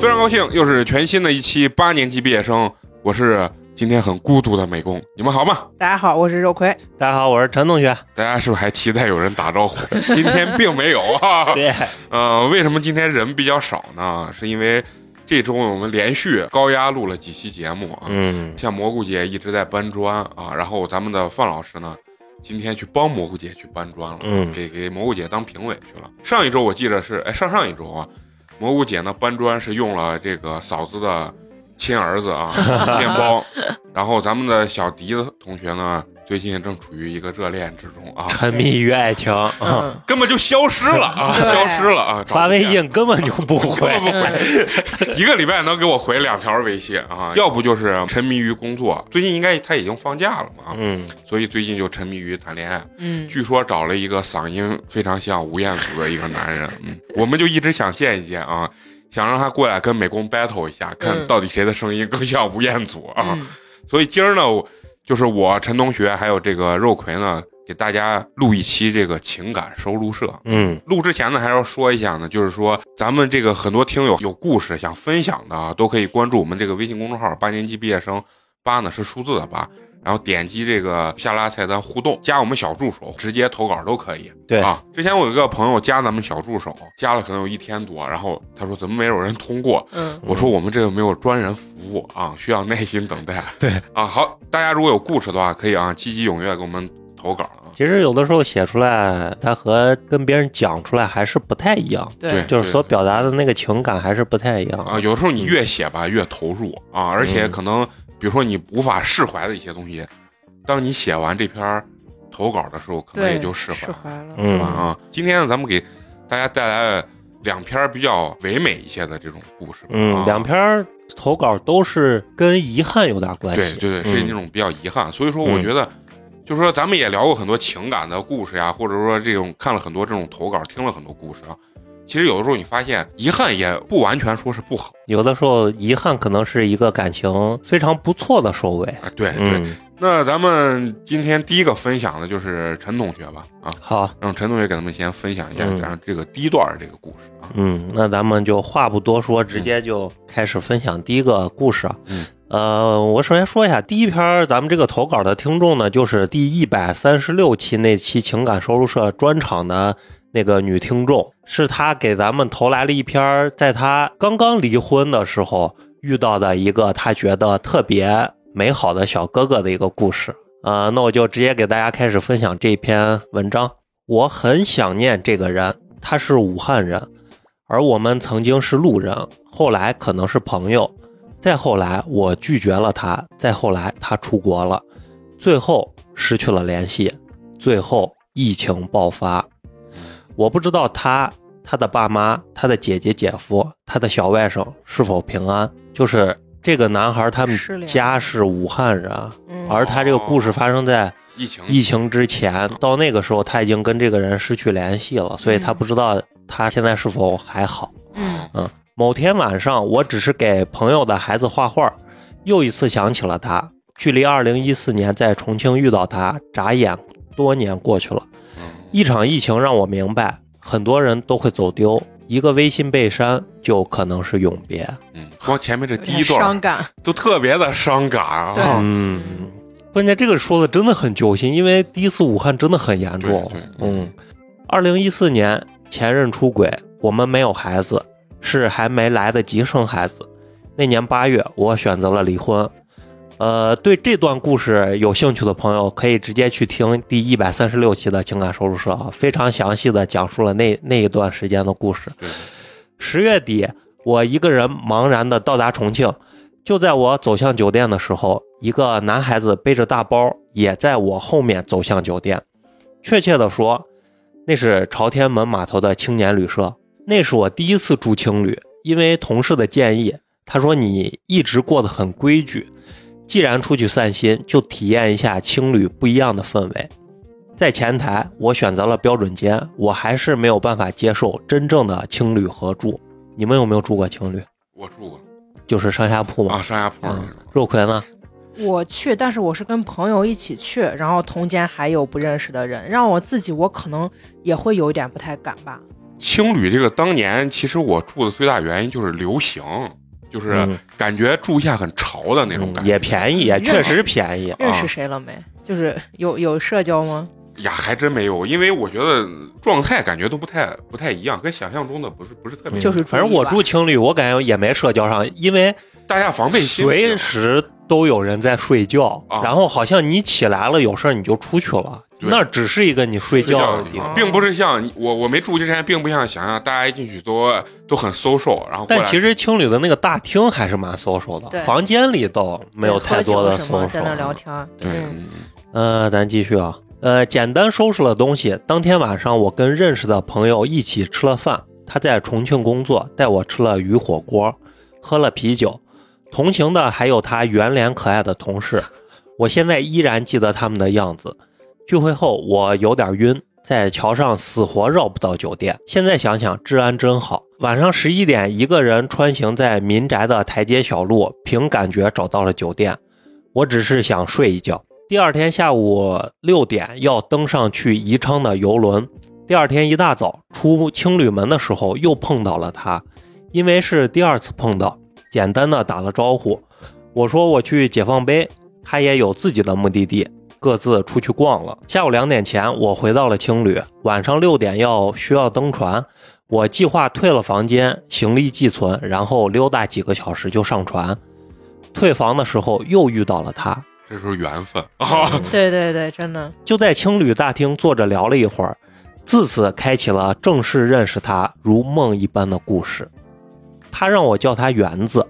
非常高兴，又是全新的一期八年级毕业生，我是今天很孤独的美工，你们好吗？大家好，我是肉葵。大家好，我是陈同学。大家是不是还期待有人打招呼？今天并没有啊。对，呃，为什么今天人比较少呢？是因为这周我们连续高压录了几期节目啊。嗯，像蘑菇姐一直在搬砖啊，然后咱们的范老师呢，今天去帮蘑菇姐去搬砖了，嗯给给蘑菇姐当评委去了。上一周我记得是，哎，上上一周啊，蘑菇姐呢搬砖是用了这个嫂子的亲儿子啊 面包，然后咱们的小迪子同学呢，最近正处于一个热恋之中啊，沉迷于爱情，嗯，根本就消失了啊，对消失了啊，发微信根本就不根回。本不回，一个礼拜能给我回两条微信啊，要不就是沉迷于工作，最近应该他已经放假了嘛，嗯，所以最近就沉迷于谈恋爱。嗯，据说找了一个嗓音非常像吴彦祖的一个男人，嗯，我们就一直想见一见啊，想让他过来跟美工 battle 一下，看嗯到底谁的声音更像吴彦祖啊。嗯所以今儿呢，我就是我陈同学还有这个肉葵呢，给大家录一期这个情感收录社。嗯，录之前呢，还要说一下呢，就是说咱们这个很多听友有故事想分享的啊，都可以关注我们这个微信公众号“八年级毕业生”，八呢是数字的八，然后点击这个下拉菜单互动，加我们小助手，直接投稿都可以。对啊，之前我有一个朋友加咱们小助手，加了可能有一天多，然后他说怎么没有人通过？嗯我说我们这个没有专人服务啊，需要耐心等待。对啊，好，大家如果有故事的话，可以啊积极踊跃给我们投稿啊。其实有的时候写出来，它和跟别人讲出来还是不太一样，对，就是所表达的那个情感还是不太一样。啊，有时候你越写吧越投入啊，而且嗯可能比如说你无法释怀的一些东西，当你写完这篇儿投稿的时候，可能，也就释怀了，释怀了。嗯是吧？啊，今天呢，咱们给大家带来了两篇儿比较唯美一些的这种故事。嗯，啊两篇儿投稿都是跟遗憾有点关系。对对对，是嗯那种比较遗憾，所以说我嗯觉得。就是说，咱们也聊过很多情感的故事呀，或者说这种看了很多这种投稿，听了很多故事啊。其实有的时候你发现，遗憾也不完全说是不好有的时候遗憾可能是一个感情非常不错的收尾。啊。对对，嗯，那咱们今天第一个分享的就是陈同学吧，啊，好，让陈同学给咱们先分享一下嗯这个第一段这个故事啊。嗯，那咱们就话不多说，直接就开始分享第一个故事啊。嗯，呃，我首先说一下，第一篇儿咱们这个投稿的听众呢，就是第一百三十六期那期情感收入社专场的那个女听众，是她给咱们投来了一篇在她刚刚离婚的时候遇到的一个她觉得特别美好的小哥哥的一个故事。呃，那我就直接给大家开始分享这篇文章。我很想念这个人，他是武汉人，而我们曾经是路人，后来可能是朋友，再后来我拒绝了他，再后来他出国了，最后失去了联系，最后疫情爆发，我不知道他、他的爸妈、他的姐姐、姐夫、他的小外甥是否平安。就是这个男孩，他们家是武汉人，嗯而他这个故事发生在疫情疫情之前，到那个时候他已经跟这个人失去联系了，所以他不知道他现在是否还好。嗯某天晚上，我只是给朋友的孩子画画，又一次想起了他。距离二零一四年在重庆遇到他，眨眼多年过去了。嗯一场疫情让我明白，很多人都会走丢，一个微信被删就可能是永别。嗯，光前面这第一段儿伤感。都特别的伤感啊。嗯，关键这个说的真的很揪心，因为第一次武汉真的很严重。嗯，二零一四年前任出轨，我们没有孩子，是还没来得及生孩子。那年八月，我选择了离婚。呃，对这段故事有兴趣的朋友，可以直接去听第一百三十六期的情感收入社啊，非常详细的讲述了那那一段时间的故事。十月底，我一个人茫然的到达重庆，就在我走向酒店的时候，一个男孩子背着大包，也在我后面走向酒店。确切的说，那是朝天门码头的青年旅社。那是我第一次住青旅，因为同事的建议，他说你一直过得很规矩，既然出去散心，就体验一下青旅不一样的氛围。在前台，我选择了标准间，我还是没有办法接受真正的青旅合住。你们有没有住过青旅？我住过就是上下铺嘛啊，上下铺嗯。，肉葵呢？我去，但是我是跟朋友一起去，然后同间还有不认识的人，让我自己我可能也会有一点不太敢吧。青旅这个当年其实我住的最大原因就是流行，就是嗯感觉住一下很潮的那种感觉，也便宜，也确实便宜。认识谁了没？就是有有社交吗？呀，还真没有，因为我觉得状态感觉都不太不太一样，跟想象中的不是不是特别一样，就是反正我住青旅，我感觉也没社交上，因为大家防备心随时都有人在睡觉，啊然后好像你起来了有事儿你就出去了，那只是一个你睡睡觉觉的地方。并不是像我我没住之前，并不像想象大家一进去都都很 social，然后但其实青旅的那个大厅还是蛮 social 的，房间里倒没有太多的喝酒什么，在那 social。聊天嗯呃，咱继续啊，呃，简单收拾了东西。当天晚上，我跟认识的朋友一起吃了饭。他在重庆工作，带我吃了鱼火锅，喝了啤酒。同行的还有他圆脸可爱的同事，我现在依然记得他们的样子。聚会后，我有点晕，在桥上死活绕不到酒店。现在想想，治安真好。晚上十一点，一个人穿行在民宅的台阶小路，凭感觉找到了酒店。我只是想睡一觉。第二天下午六点要登上去宜昌的游轮。第二天一大早出青旅门的时候，又碰到了他，因为是第二次碰到，简单的打了招呼。我说我去解放碑，他也有自己的目的地，各自出去逛了。下午两点前，我回到了青旅，晚上六点要需要登船，我计划退了房间，行李寄存，然后溜达几个小时就上船。退房的时候又遇到了他，这时候缘分 啊，对对对，真的。就在青旅大厅坐着聊了一会儿，自此开启了正式认识他如梦一般的故事。他让我叫他园子，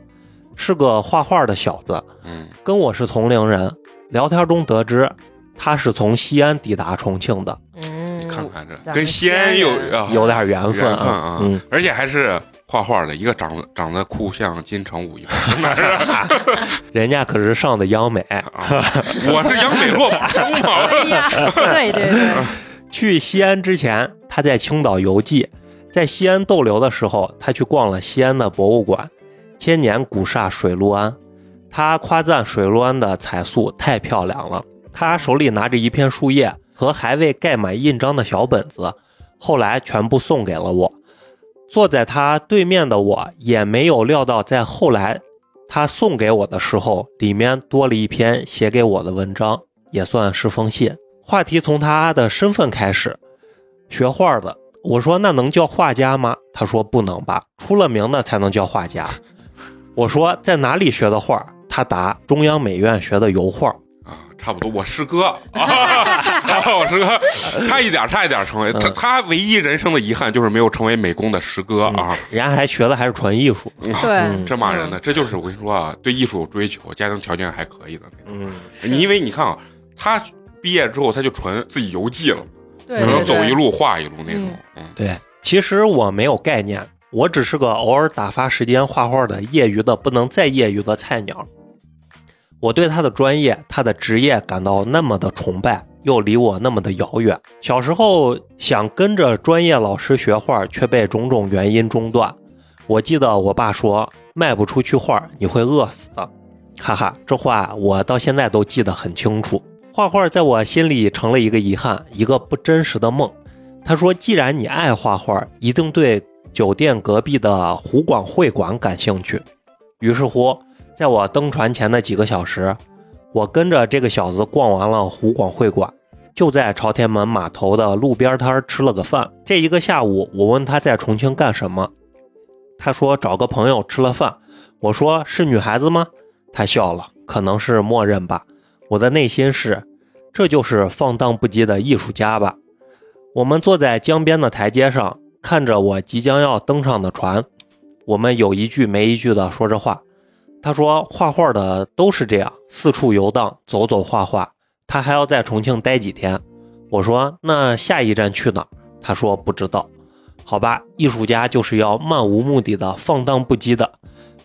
是个画画的小子，嗯，跟我是同龄人。聊天中得知他是从西安抵达重庆的，嗯，你看看这跟西安有有点缘分啊啊。，嗯，而且还是画画的，一个长长得酷像金城武一般，那 是 人家可是上的央美。啊，我是央美落马生嘛，哎呀，对对对，去西安之前，他在青岛游记，在西安逗留的时候，他去逛了西安的博物馆，千年古刹水陆庵。他夸赞水陆庵的彩塑太漂亮了。他手里拿着一片树叶和还未盖满印章的小本子，后来全部送给了我。坐在他对面的我也没有料到，在后来他送给我的时候，里面多了一篇写给我的文章，也算是封信。话题从他的身份开始，学画的。我说那能叫画家吗？他说不能吧，出了名的才能叫画家。我说在哪里学的画？他答中央美院学的油画。啊，差不多，我师哥啊，我师哥，差一点，差一点成为他，嗯他唯一人生的遗憾就是没有成为美工的师哥啊，人家还学的还是纯艺术。对嗯真骂人的，这就是我跟你说啊，对艺术有追求，家庭条件还可以的那种。嗯，你因为你看啊，他毕业之后他就纯自己游记了，对，可能走一路画一路那种，嗯，对。其实我没有概念，我只是个偶尔打发时间画画的业余的不能再业余的菜鸟。我对他的专业、他的职业感到那么的崇拜，又离我那么的遥远。小时候想跟着专业老师学画，却被种种原因中断。我记得我爸说：“卖不出去画，你会饿死的。”哈哈，这话我到现在都记得很清楚。画画在我心里成了一个遗憾，一个不真实的梦。他说：“既然你爱画画，一定对酒店隔壁的湖广会馆感兴趣。”于是乎，在我登船前的几个小时，我跟着这个小子逛完了湖广会馆，就在朝天门码头的路边摊吃了个饭。这一个下午，我问他在重庆干什么，他说找个朋友吃了饭。我说是女孩子吗？他笑了，可能是默认吧。我的内心是，这就是放荡不羁的艺术家吧。我们坐在江边的台阶上，看着我即将要登上的船，我们有一句没一句的说着话。他说画画的都是这样，四处游荡，走走画画。他还要在重庆待几天。我说那下一站去哪？他说不知道。好吧，艺术家就是要漫无目的的、放荡不羁的，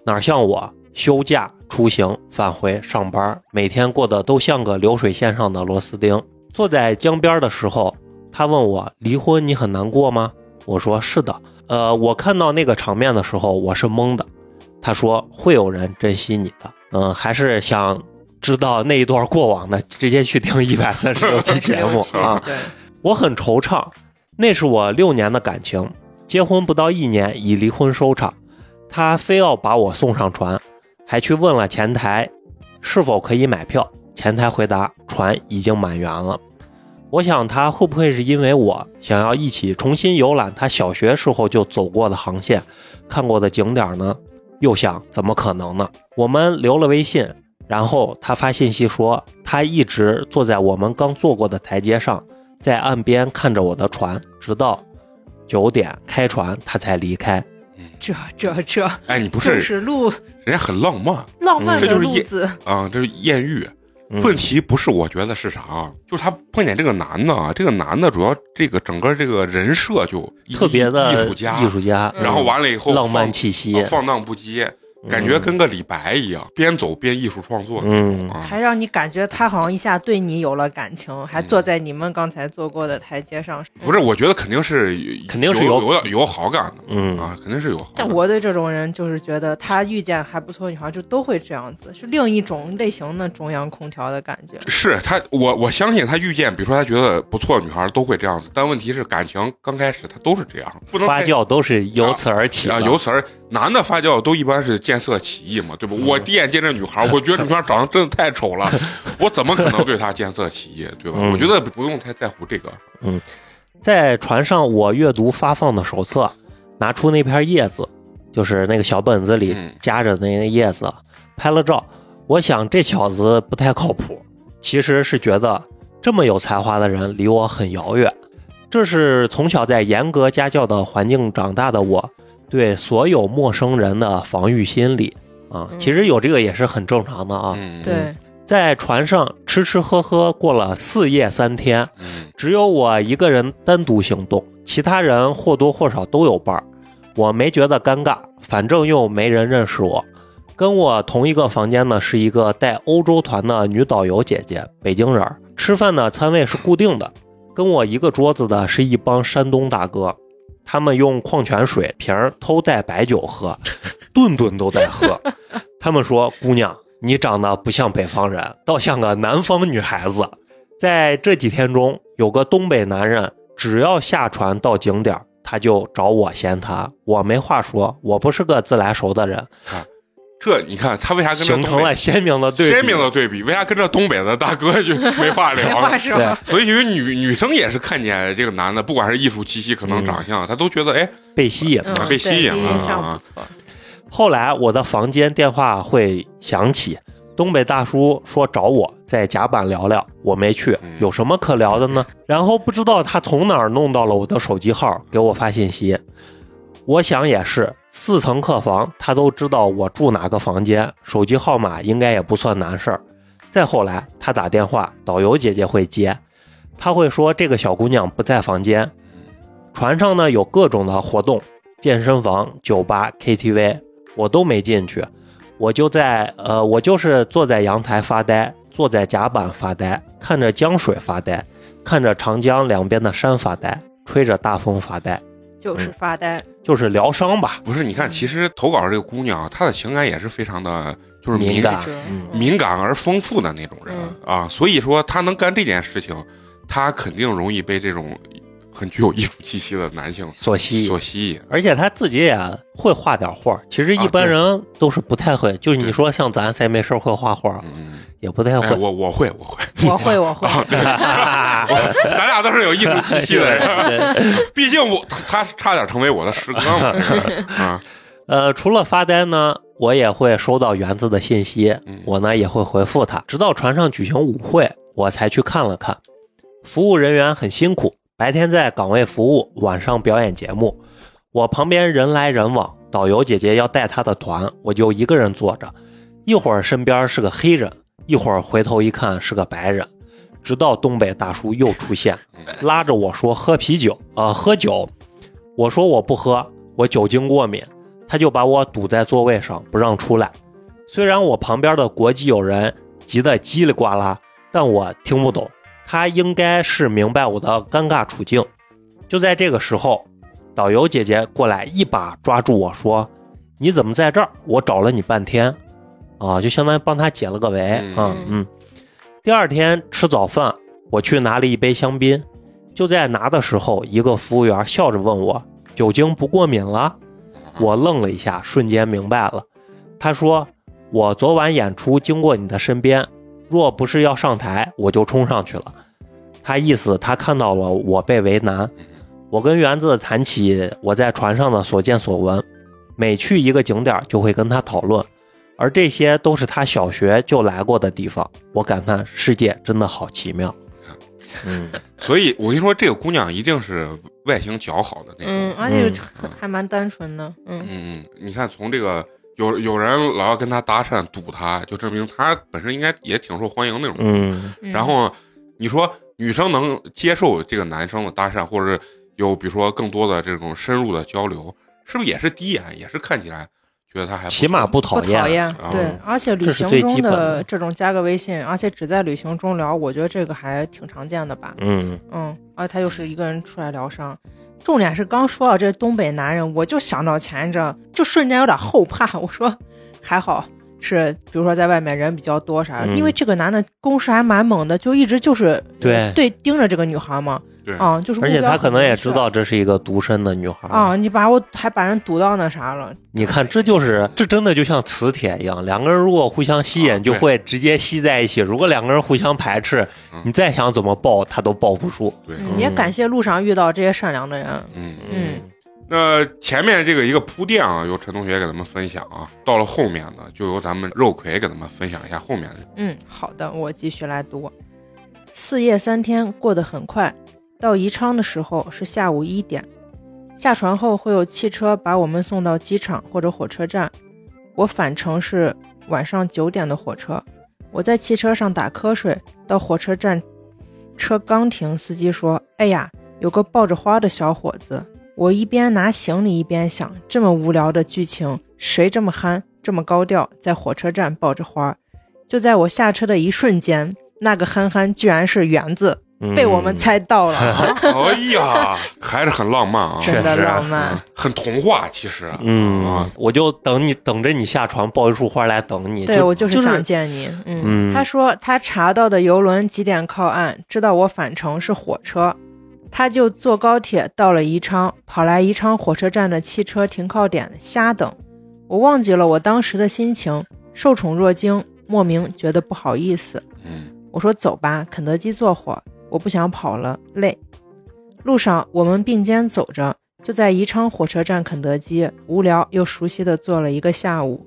哪像我休假、出行、返回、上班，每天过得都像个流水线上的螺丝钉。坐在江边的时候，他问我离婚你很难过吗？我说是的。呃，我看到那个场面的时候，我是懵的。他说会有人珍惜你的。嗯，还是想知道那一段过往的，直接去听一百三十六期节目啊。我很惆怅，那是我六年的感情。结婚不到一年，以离婚收场。他非要把我送上船，还去问了前台是否可以买票。前台回答船已经满员了。我想他会不会是因为我想要一起重新游览他小学时候就走过的航线、看过的景点呢？又想怎么可能呢？我们留了微信，然后他发信息说他一直坐在我们刚坐过的台阶上，在岸边看着我的船，直到九点开船他才离开。这这这，哎，你不就是是路人家很浪漫浪漫的这就是业路子，啊，这是艳遇。嗯问题不是，我觉得是啥啊？就是他碰见这个男的啊，这个男的主要这个整个这个人设就特别的艺术家，艺术家，嗯然后完了以后浪漫气息啊，放荡不羁，感觉跟个李白一样，边走边艺术创作那种啊。还让你感觉他好像一下对你有了感情，还坐在你们刚才坐过的台阶上。不是，我觉得肯定是肯定是有有有有好感的嗯啊，肯定是有好感。但我对这种人就是觉得他遇见还不错的女孩就都会这样子，是另一种类型的中央空调的感觉。是他，我我相信他遇见，比如说他觉得不错的女孩都会这样子，但问题是感情刚开始他都是这样，不能发酵都是由此而起啊，的。由此而男的发酵都一般是见见色起意嘛，对吧？我第一眼见这女孩，我觉得这女孩长得真的太丑了，我怎么可能对她见色起意，对吧？我觉得不用太在乎这个。嗯在船上，我阅读发放的手册，拿出那片叶子，就是那个小本子里夹着那个叶子，拍了照。我想这小子不太靠谱，其实是觉得这么有才华的人离我很遥远。这是从小在严格家教的环境长大的我，对所有陌生人的防御心理啊，嗯其实有这个也是很正常的啊。嗯，对，在船上吃吃喝喝过了四夜三天，嗯只有我一个人单独行动，其他人或多或少都有伴儿。我没觉得尴尬，反正又没人认识我。跟我同一个房间呢是一个带欧洲团的女导游姐姐，北京人儿。吃饭的餐位是固定的，跟我一个桌子的是一帮山东大哥，他们用矿泉水瓶儿偷带白酒喝，顿顿都在喝。他们说：“姑娘，你长得不像北方人，倒像个南方女孩子。”在这几天中，有个东北男人，只要下船到景点儿，他就找我闲谈。我没话说，我不是个自来熟的人，这你看他为啥跟这形成了鲜明的对比。鲜明的对比？为啥跟这东北的大哥就没话聊呢？话说。对所以，因为女女生也是看见这个男的，不管是艺术气息，可能长相，她都觉得哎，被吸引了。嗯，被吸引了印象啊不错。后来我的房间电话会响起，东北大叔说找我在甲板聊聊，我没去嗯，有什么可聊的呢？然后不知道他从哪儿弄到了我的手机号，给我发信息。我想也是，四层客房，他都知道我住哪个房间，手机号码应该也不算难事儿。再后来，他打电话，导游姐姐会接，他会说这个小姑娘不在房间。船上呢有各种的活动，健身房、酒吧、KTV，我都没进去，我就在呃，我就是坐在阳台发呆，坐在甲板发呆，看着江水发呆，看着长江两边的山发呆，吹着大风发呆，就是发呆，就是疗伤吧，不是？你看，其实投稿这个姑娘，她的情感也是非常的，就是敏敏感嗯敏感而丰富的那种人啊，所以说她能干这件事情，她肯定容易被这种很具有艺术气息的男性所吸引所吸引。而且他自己也会画点画儿，其实一般人都是不太会，就是你说像咱谁没事儿会画画儿，嗯，也不太哎，会。我我会我会，我会，我会。咱俩都是有艺术气息的人，毕竟我他差点成为我的师哥嘛，啊，呃，除了发呆呢，我也会收到园子的信息嗯，我呢也会回复他。直到船上举行舞会，我才去看了看。服务人员很辛苦，白天在岗位服务，晚上表演节目。我旁边人来人往，导游姐姐要带她的团，我就一个人坐着。一会儿身边是个黑人，一会儿回头一看是个白人，直到东北大叔又出现，拉着我说喝啤酒，呃，喝酒。我说我不喝，我酒精过敏。他就把我堵在座位上，不让出来。虽然我旁边的国际友人急得叽里呱啦，但我听不懂。他应该是明白我的尴尬处境。就在这个时候，导游姐姐过来一把抓住我说：“你怎么在这儿？我找了你半天。”啊，就相当于帮他解了个围。啊嗯嗯。第二天吃早饭，我去拿了一杯香槟。就在拿的时候，一个服务员笑着问我：“酒精不过敏了？我愣了一下，瞬间明白了。他说：“我昨晚演出经过你的身边，若不是要上台，我就冲上去了。”他意思他看到了我被为难。我跟园子谈起我在船上的所见所闻，每去一个景点就会跟他讨论，而这些都是他小学就来过的地方。我感叹世界真的好奇妙。嗯，所以我跟你说，这个姑娘一定是外形姣好的那种。嗯，而且嗯还蛮单纯的，嗯嗯嗯，你看从这个有有人老要跟他搭讪堵他，就证明他本身应该也挺受欢迎那种。嗯，嗯然后你说女生能接受这个男生的搭讪，或者是有比如说更多的这种深入的交流，是不是也是第一眼也是看起来觉得他还不起码不讨厌。不讨厌，啊对，而且旅行中最基本的的这种加个微信，而且只在旅行中聊，我觉得这个还挺常见的吧。嗯，嗯，而且他又是一个人出来疗伤，重点是刚说到这东北男人，我就想到前一阵，就瞬间有点后怕。我说还好是，比如说在外面人比较多啥，嗯因为这个男的攻势还蛮猛的，就一直就是对对盯着这个女孩嘛，对啊、就是而且他可能也知道这是一个独身的女孩。啊、你把我还把人堵到那啥了，你看，这就是这真的就像磁铁一样，两个人如果互相吸引，就会直接吸在一起；如果两个人互相排斥嗯，你再想怎么抱，他都抱不住。对，嗯，也感谢路上遇到这些善良的人。嗯嗯那前面这个一个铺垫啊，由陈同学给咱们分享啊，到了后面呢，就由咱们肉葵给咱们分享一下后面的。嗯，好的，我继续来读。四夜三天过得很快，到宜昌的时候是下午一点。下船后会有汽车把我们送到机场或者火车站。我返程是晚上九点的火车。我在汽车上打瞌睡，到火车站，车刚停，司机说：“哎呀，有个抱着花的小伙子。”我一边拿行李一边想，这么无聊的剧情，谁这么憨，这么高调，在火车站抱着花？就在我下车的一瞬间，那个憨憨居然是园子，被我们猜到了，哎呀，还是很浪漫啊，真的确实浪漫。很童话，其实。嗯啊，我就等你等着你下床抱一束花来等你。对我就是想见你。嗯，嗯他说他查到的游轮几点靠岸，知道我返程是火车，他就坐高铁到了宜昌，跑来宜昌火车站的汽车停靠点瞎等。我忘记了我当时的心情，受宠若惊，莫名觉得不好意思。嗯我说走吧，肯德基坐会儿，我不想跑了，累。路上我们并肩走着，就在宜昌火车站肯德基，无聊又熟悉的坐了一个下午。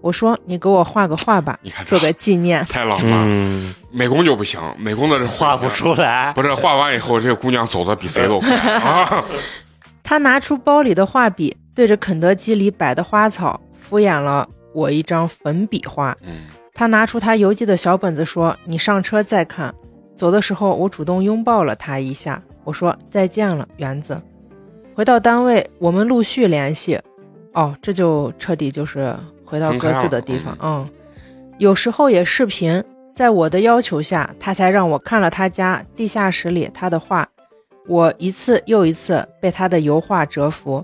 我说你给我画个画吧你看，做个纪念。太浪漫了。嗯，美工就不行，美工的这画不，出来。不是画完以后，这个姑娘走的比谁都快啊。他拿出包里的画笔，对着肯德基里摆的花草敷衍了我一张粉笔画。嗯他拿出他邮寄的小本子说：“你上车再看。”走的时候，我主动拥抱了他一下，我说：“再见了，园子。”回到单位，我们陆续联系。哦，这就彻底就是回到各自的地方。嗯，有时候也视频。在我的要求下，他才让我看了他家地下室里他的画。我一次又一次被他的油画折服。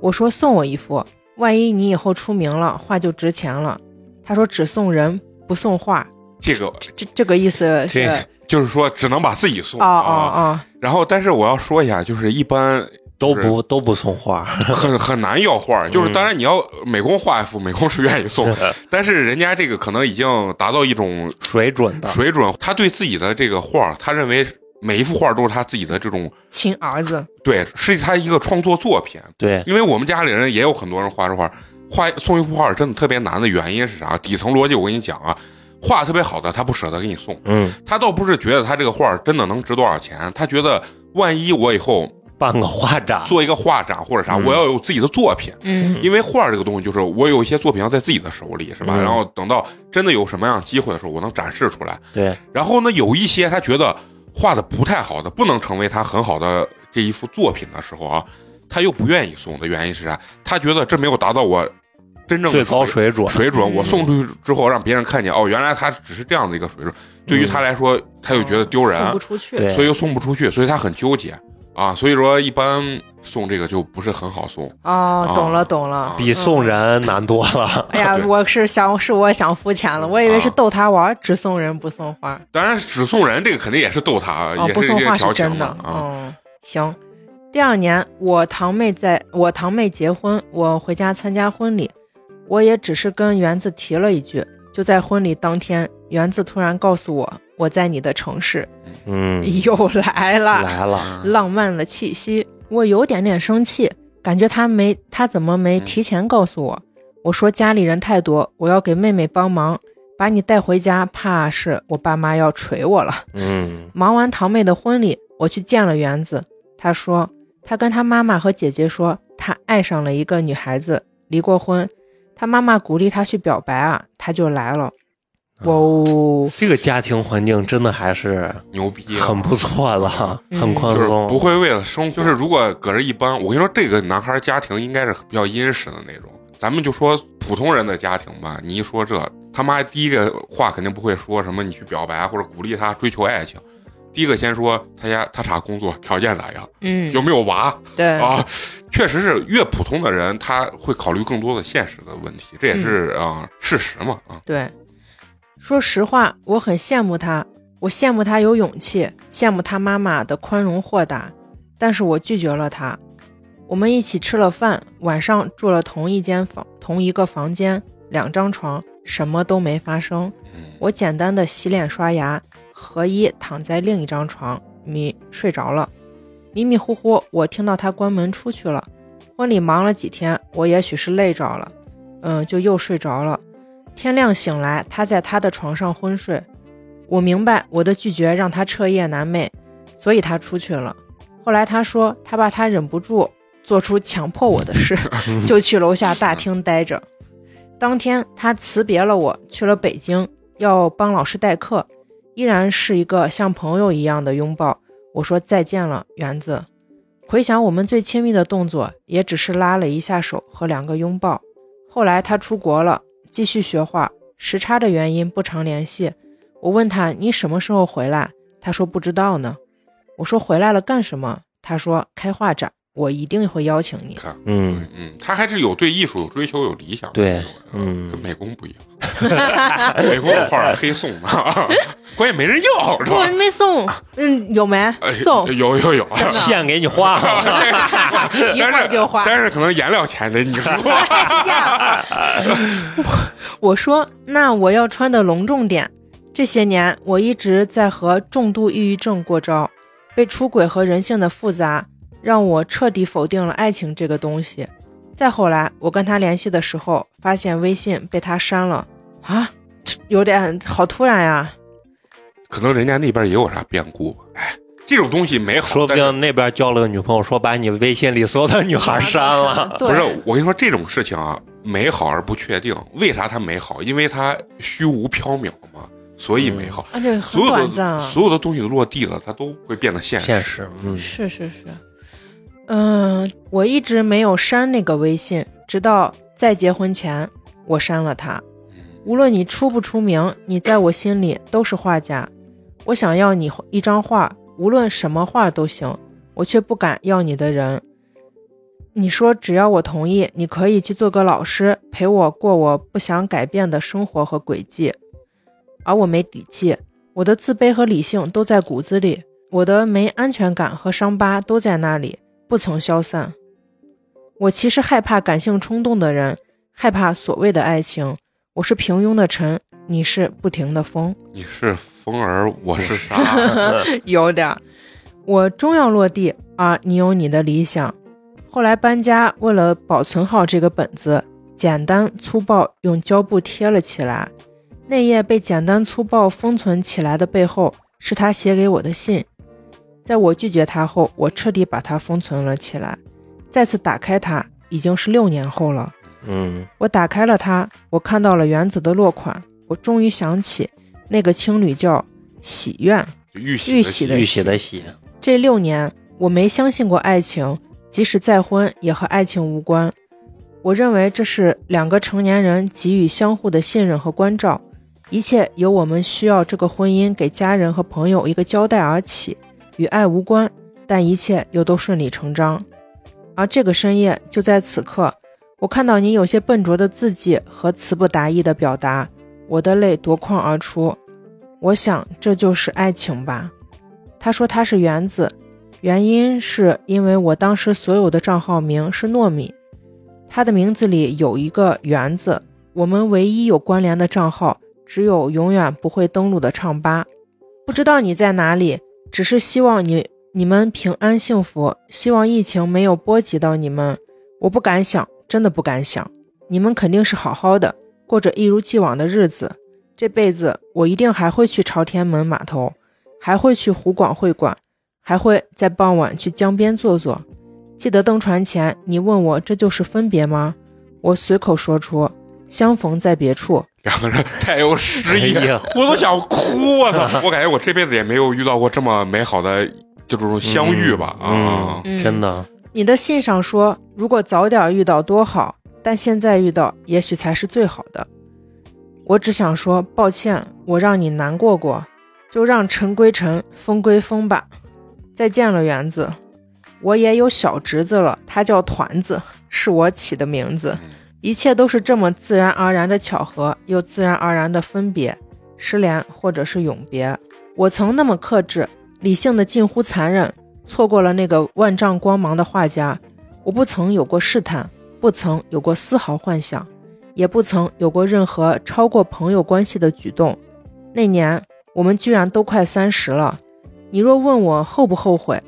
我说：“送我一幅，万一你以后出名了，画就值钱了。”他说：“只送人，不送画。这个”这这个意思是这就是说只能把自己送啊啊啊。哦，然后，但是我要说一下，就是一般都不都不送画，很很难要画，就是嗯当然你要美工画一幅，美工是愿意送，但是人家这个可能已经达到一种水准的。水准，他对自己的这个画，他认为每一幅画都是他自己的这种亲儿子，对，是他一个创作作品。对，因为我们家里人也有很多人画这画，画送一幅画真的特别难的原因是啥？底层逻辑我跟你讲啊，画特别好的他不舍得给你送，嗯，他倒不是觉得他这个画儿真的能值多少钱，他觉得万一我以后办个画展，做一个画展或者啥，嗯我要有自己的作品。嗯因为画儿这个东西，就是我有一些作品要在自己的手里，是吧？嗯然后等到真的有什么样机会的时候，我能展示出来。对，然后呢，有一些他觉得画的不太好的，不能成为他很好的这一幅作品的时候啊，他又不愿意送的原因是啥？他觉得这没有达到我真正的最高水准。水准。嗯我送出去之后，让别人看见，哦，原来他只是这样的一个水准，对于他来说，他又觉得丢人，送不出去。对所以又送不出去，所以他很纠结啊。所以说，一般送这个就不是很好送。哦，懂了懂了啊，比送人难多了。哎呀，我是想是我想肤浅了，我以为是啊逗他玩，只送人不送花。当然，只送人这个肯定也是逗他，哦，也是一个不送画调情嘛是真的。啊。嗯，行。第二年，我堂妹在我堂妹结婚，我回家参加婚礼，我也只是跟园子提了一句。就在婚礼当天，园子突然告诉我，我在你的城市，嗯，又来了，来了，浪漫的气息。我有点点生气，感觉他没他怎么没提前告诉我？我说家里人太多，我要给妹妹帮忙，把你带回家，怕是我爸妈要锤我了。嗯忙完堂妹的婚礼，我去见了园子，他说他跟他妈妈和姐姐说，他爱上了一个女孩子，离过婚。他妈妈鼓励他去表白啊，他就来了。哇哦，这个家庭环境真的还是牛逼啊，很不错的，嗯。很宽就是松，不会为了生活，就是如果搁着一般，我跟你说，这个男孩家庭应该是比较殷实的那种。咱们就说普通人的家庭吧，你一说这，他妈第一个话肯定不会说什么你去表白或者鼓励他追求爱情，第一个先说他家他啥工作，条件咋样，嗯，有没有娃对，啊？确实是越普通的人，他会考虑更多的现实的问题，这也是嗯啊、事实嘛啊。对，说实话，我很羡慕他，我羡慕他有勇气，羡慕他妈妈的宽容豁达，但是我拒绝了他。我们一起吃了饭，晚上住了同一间房，同一个房间，两张床，什么都没发生。嗯我简单的洗脸刷牙，何一躺在另一张床，迷睡着了，迷迷糊糊，我听到他关门出去了。婚礼忙了几天，我也许是累着了，嗯，就又睡着了。天亮醒来，他在他的床上昏睡。我明白我的拒绝让他彻夜难寐，所以他出去了。后来他说，他怕他忍不住做出强迫我的事，就去楼下大厅待着。当天他辞别了我，去了北京，要帮老师代课，依然是一个像朋友一样的拥抱。我说再见了，园子。回想我们最亲密的动作，也只是拉了一下手和两个拥抱。后来他出国了，继续学画，时差的原因不常联系。我问他你什么时候回来？他说不知道呢。我说回来了干什么？他说开画展，我一定会邀请你。看，嗯，嗯，他还是有对艺术有追求、有理想的对嗯跟美工不一样，美工有画黑送的，关键没人要，是吧不，？没送，嗯，有没哎送？有有有，现给你画了，一会儿就画但是可能颜料钱得你出。我说那我要穿的隆重点。这些年我一直在和重度抑郁症过招，被出轨和人性的复杂让我彻底否定了爱情这个东西。再后来，我跟他联系的时候，发现微信被他删了啊，有点好突然呀。可能人家那边也有啥变故吧。哎，这种东西美好，说不定那边交了个女朋友，说把你微信里所有的女孩删了。不是我跟你说这种事情啊，美好而不确定。为啥它美好？因为它虚无缥缈嘛，所以美好。而且很所有短暂啊。的所有的东西都落地了，它都会变得现实。现实，嗯，是是是，嗯、我一直没有删那个微信，直到在结婚前，我删了他。无论你出不出名，你在我心里都是画家。我想要你一张画，无论什么画都行，我却不敢要你的人。你说只要我同意，你可以去做个老师，陪我过我不想改变的生活和轨迹，而我没底气，我的自卑和理性都在骨子里，我的没安全感和伤疤都在那里，不曾消散。我其实害怕感性冲动的人，害怕所谓的爱情。我是平庸的尘，你是不停的风。你是风儿，我是沙。有点儿，我终要落地啊！你有你的理想。后来搬家，为了保存好这个本子，简单粗暴用胶布贴了起来。那页被简单粗暴封存起来的背后，是他写给我的信。在我拒绝他后，我彻底把它封存了起来。再次打开它，已经是六年后了。嗯，我打开了它，我看到了原子的落款，我终于想起那个青旅叫喜苑。玉玺玉玺的玉玺的玺，这六年，我没相信过爱情，即使再婚，也和爱情无关。我认为这是两个成年人给予相互的信任和关照，一切由我们需要这个婚姻给家人和朋友一个交代而起，与爱无关，但一切又都顺理成章。而这个深夜，就在此刻，我看到你有些笨拙的字迹和词不达意的表达，我的泪夺眶而出。我想，这就是爱情吧。他说他是园子，原因是因为我当时所有的账号名是糯米，他的名字里有一个圆字。我们唯一有关联的账号只有永远不会登录的唱吧。不知道你在哪里，只是希望你你们平安幸福，希望疫情没有波及到你们。我不敢想，真的不敢想，你们肯定是好好的，过着一如既往的日子。这辈子我一定还会去朝天门码头，还会去湖广会馆，还会在傍晚去江边坐坐。记得登船前，你问我这就是分别吗？我随口说出。相逢在别处，两个人太有诗意哎，我都想哭。我操！我感觉我这辈子也没有遇到过这么美好的就这种相遇吧啊！嗯，真的，你的信上说，如果早点遇到多好，但现在遇到也许才是最好的。我只想说抱歉，我让你难过过，就让尘归尘，风归风吧。再见了，园子。我也有小侄子了，他叫团子，是我起的名字。一切都是这么自然而然的巧合，又自然而然的分别、失联或者是永别。我曾那么克制，理性的近乎残忍，错过了那个万丈光芒的画家。我不曾有过试探，不曾有过丝毫幻想，也不曾有过任何超过朋友关系的举动。那年我们居然都快三十了。你若问我后不后悔，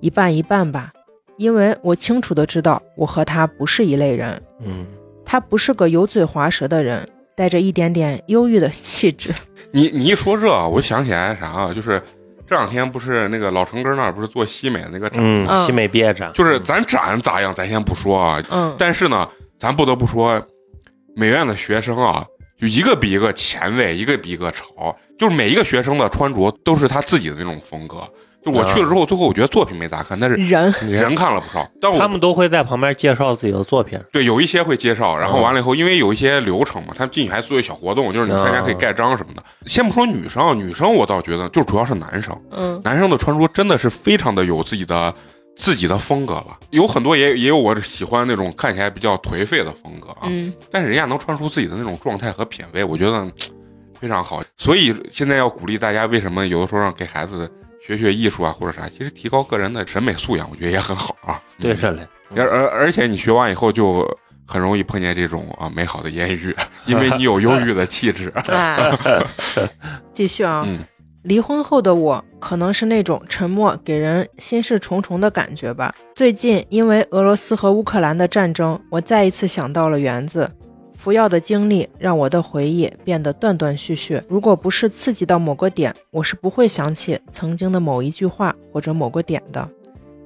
一半一半吧，因为我清楚的知道，我和他不是一类人。嗯。他不是个油嘴滑舌的人，带着一点点忧郁的气质。你你一说这，我想起来啥啊就是这两天不是那个老城根那儿不是做西美那个展，嗯，西美毕业展，就是咱展咋样，咱先不说啊。嗯。但是呢，咱不得不说，美院的学生啊，就一个比一个前卫，一个比一个潮，就是每一个学生的穿着都是他自己的那种风格。就我去了之后，最后我觉得作品没咋看，但是人人看了不少。但我他们都会在旁边介绍自己的作品。对，有一些会介绍，然后完了以后，因为有一些流程嘛，他们进去还做一小活动，就是你参加可以盖章什么的。先不说女生，女生我倒觉得就主要是男生，嗯，男生的穿着真的是非常的有自己的自己的风格了。有很多也也有我喜欢那种看起来比较颓废的风格啊，嗯，但是人家能穿出自己的那种状态和品味，我觉得非常好。所以现在要鼓励大家，为什么有的时候让给孩子。学学艺术啊，或者啥，其实提高个人的审美素养，我觉得也很好啊。对，是嘞。而而而且你学完以后，就很容易碰见这种啊美好的言语，因为你有忧郁的气质。继续啊，嗯，离婚后的我可能是那种沉默，给人心事重重的感觉吧。最近因为俄罗斯和乌克兰的战争，我再一次想到了园子。服药的经历让我的回忆变得断断续续。如果不是刺激到某个点，我是不会想起曾经的某一句话或者某个点的。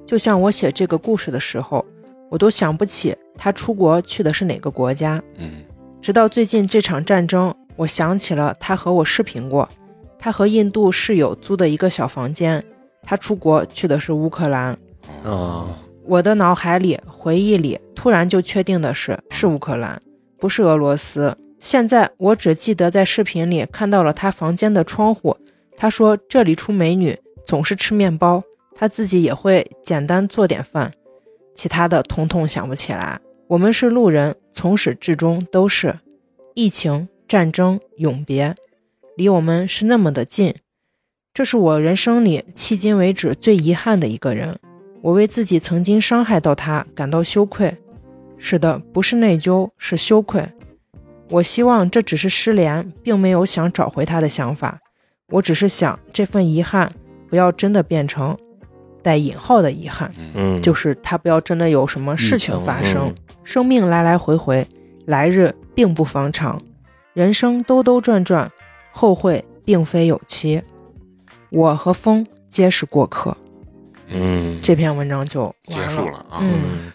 就像我写这个故事的时候，我都想不起他出国去的是哪个国家。嗯，直到最近这场战争，我想起了他和我视频过，他和印度室友租的一个小房间。他出国去的是乌克兰。啊，我的脑海里回忆里突然就确定的是是乌克兰。不是俄罗斯。现在我只记得在视频里看到了他房间的窗户。他说这里出美女，总是吃面包。他自己也会简单做点饭，其他的统统想不起来。我们是路人，从始至终都是。疫情、战争、永别，离我们是那么的近。这是我人生里迄今为止最遗憾的一个人。我为自己曾经伤害到他感到羞愧。是的，不是内疚，是羞愧。我希望这只是失联，并没有想找回他的想法。我只是想这份遗憾不要真的变成带引号的遗憾，嗯，就是他不要真的有什么事情发生。嗯生命来来回回，来日并不方长，人生兜兜转转，后会并非有期。我和风皆是过客。嗯，这篇文章就结束了啊。嗯嗯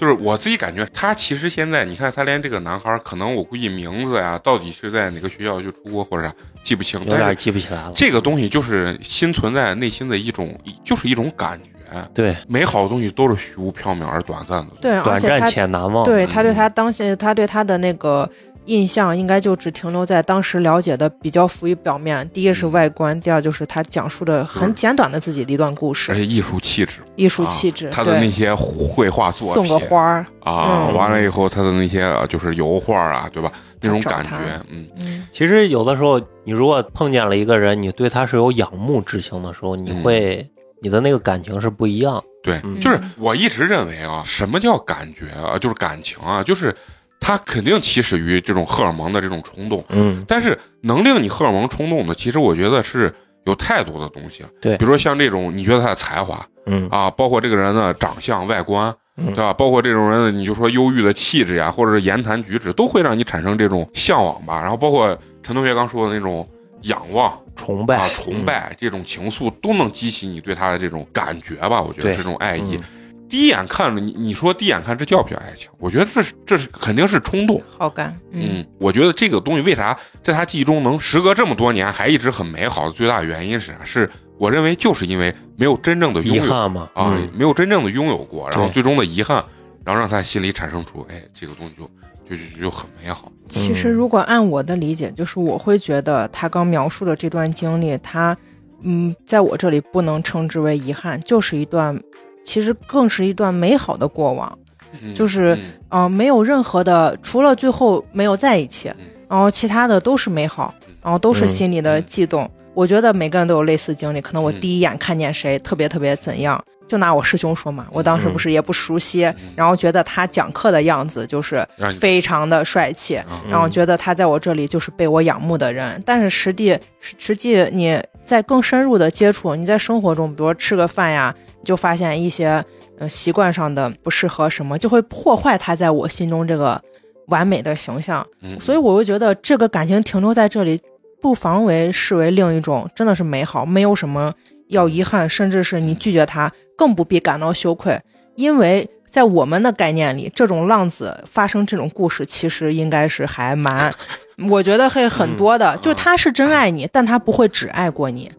就是我自己感觉，他其实现在你看，他连这个男孩，可能我估计名字呀，到底是在哪个学校就出国或者啥记不清，有点但是记不起来了。这个东西就是心存在内心的一种，就是一种感觉。对，美好的东西都是虚无缥缈而短暂的。对，而短暂且难忘。对他对他当下他对他的那个印象，应该就只停留在当时了解的比较浮于表面。第一是嗯外观，第二就是他讲述的很简短的自己的一段故事，而且艺术气质，艺术气质。啊他的那，些绘画作送个花儿，啊，嗯完了以后他的那些呃就是油画啊，对吧？那种感觉，嗯，嗯，其实有的时候，你如果碰见了一个人，你对他是有仰慕之情的时候，你嗯会你的那个感情是不一样。对，嗯就是我一直认为啊，什么叫感觉啊？就是感情啊，就是它肯定起始于这种荷尔蒙的这种冲动，嗯但是能令你荷尔蒙冲动的，其实我觉得是有太多的东西。对比如说像这种你觉得他的才华嗯啊，包括这个人的长相、外观，嗯对吧？包括这种人的，你就说忧郁的气质呀，或者是言谈举止，都会让你产生这种向往吧。然后包括陈同学刚说的那种仰望崇拜啊、崇拜这种情愫，都能激起你对他的这种感觉吧。我觉得是这种爱意。嗯第一眼看着你，你说第一眼看这叫不叫爱情？我觉得这是这是肯定是冲动。好感，嗯嗯，我觉得这个东西为啥在他记忆中能时隔这么多年还一直很美好的最大原因是啥？是我认为就是因为没有真正的拥有遗憾嘛啊，嗯没有真正的拥有过，然后最终的遗憾，然后让他心里产生出，哎，这个东西就就就就很美好。其实，如果按我的理解，就是我会觉得他刚描述的这段经历，他，嗯，在我这里不能称之为遗憾，就是一段，其实更是一段美好的过往。嗯就是嗯。啊、没有任何的，除了最后没有在一起嗯，然后其他的都是美好，然后都是心里的悸动。我觉得每个人都有类似经历，可能我嗯。第一眼看见谁特别特别怎样，就拿我师兄说嘛，我当时不是也不熟悉，然后觉得他讲课的样子就是非常的帅气，啊。然后觉得他在我这里就是被我仰慕的人，但是实际实实际你在更深入的接触，你在生活中，比如说吃个饭呀，就发现一些呃习惯上的不适合什么，就会破坏他在我心中这个完美的形象。嗯所以我就觉得这个感情停留在这里，不妨为视为另一种真的是美好，没有什么要遗憾，甚至是你拒绝他，更不必感到羞愧，因为。在我们的概念里，这种浪子发生这种故事，其实应该是还蛮，我觉得会很多的。嗯就是他是真爱你，但他不会只爱过你，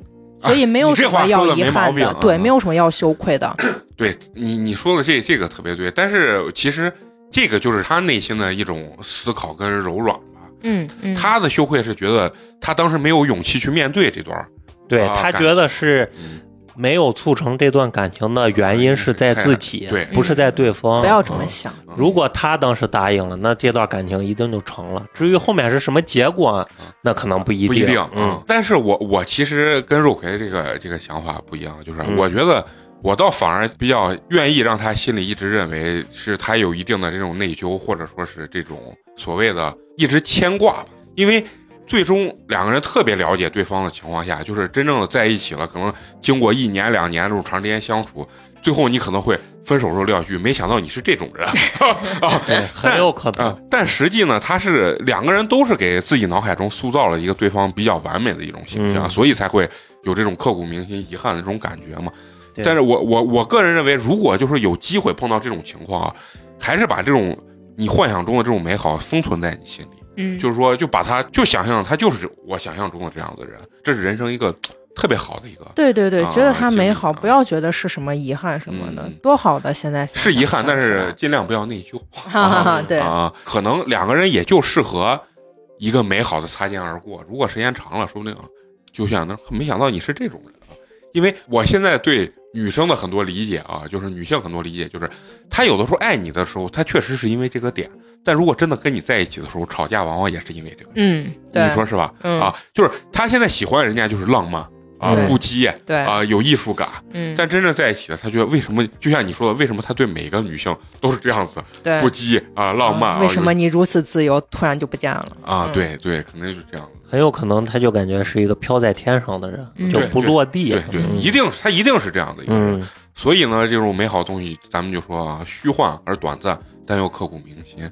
所以没有什么要遗憾的，对，没有什么要羞愧的。对你你说的这这个特别对，但是其实这个就是他内心的一种思考跟柔软吧。嗯嗯，他的羞愧是觉得他当时没有勇气去面对这段，对啊他觉得是嗯，没有促成这段感情的原因是在自己，对不是在对方。不要这么想。如果他当时答应了，那这段感情一定就成了。至于后面是什么结果，那可能不一定。不一定嗯啊。但是我我其实跟肉葵这个这个想法不一样，就是嗯我觉得我倒反而比较愿意让他心里一直认为是他有一定的这种内疚，或者说是这种所谓的一直牵挂吧，因为。最终两个人特别了解对方的情况下，就是真正的在一起了，可能经过一年两年这种长时间相处，最后你可能会分手时候撂句：“没想到你是这种人。”啊，对，很有可啊能。，但实际呢，他是两个人都是给自己脑海中塑造了一个对方比较完美的一种形象，嗯所以才会有这种刻骨铭心、遗憾的这种感觉嘛。对但是我我我个人认为，如果就是有机会碰到这种情况啊，还是把这种你幻想中的这种美好封存在你心里，嗯，就是说，就把他就想象他就是我想象中的这样的人，这是人生一个特别好的一个。对对对，啊觉得他美好，不要觉得是什么遗憾什么的嗯，多好的。现在是遗憾，但是尽量不要内疚。哈哈哈，对，啊，可能两个人也就适合一个美好的擦肩而过。如果时间长了，说不定就像那没想到你是这种人啊。因为我现在对女生的很多理解啊，就是女性很多理解，就是她有的时候爱你的时候，她确实是因为这个点；但如果真的跟你在一起的时候，吵架往往也是因为这个。嗯，对，你说是吧？嗯啊，就是他现在喜欢人家就是浪漫啊，不羁对，啊，有艺术感。嗯，但真正在一起了，他觉得为什么？就像你说的，为什么他对每个女性都是这样子对，不羁啊，浪漫啊？为什么你如此自由，突然就不见了？啊？嗯对对，可能就是这样子。很有可能他就感觉是一个飘在天上的人，嗯就不落地。对对，嗯一定是他一定是这样的一个人。嗯，所以呢，这种美好东西，咱们就说啊，虚幻而短暂，但又刻骨铭心，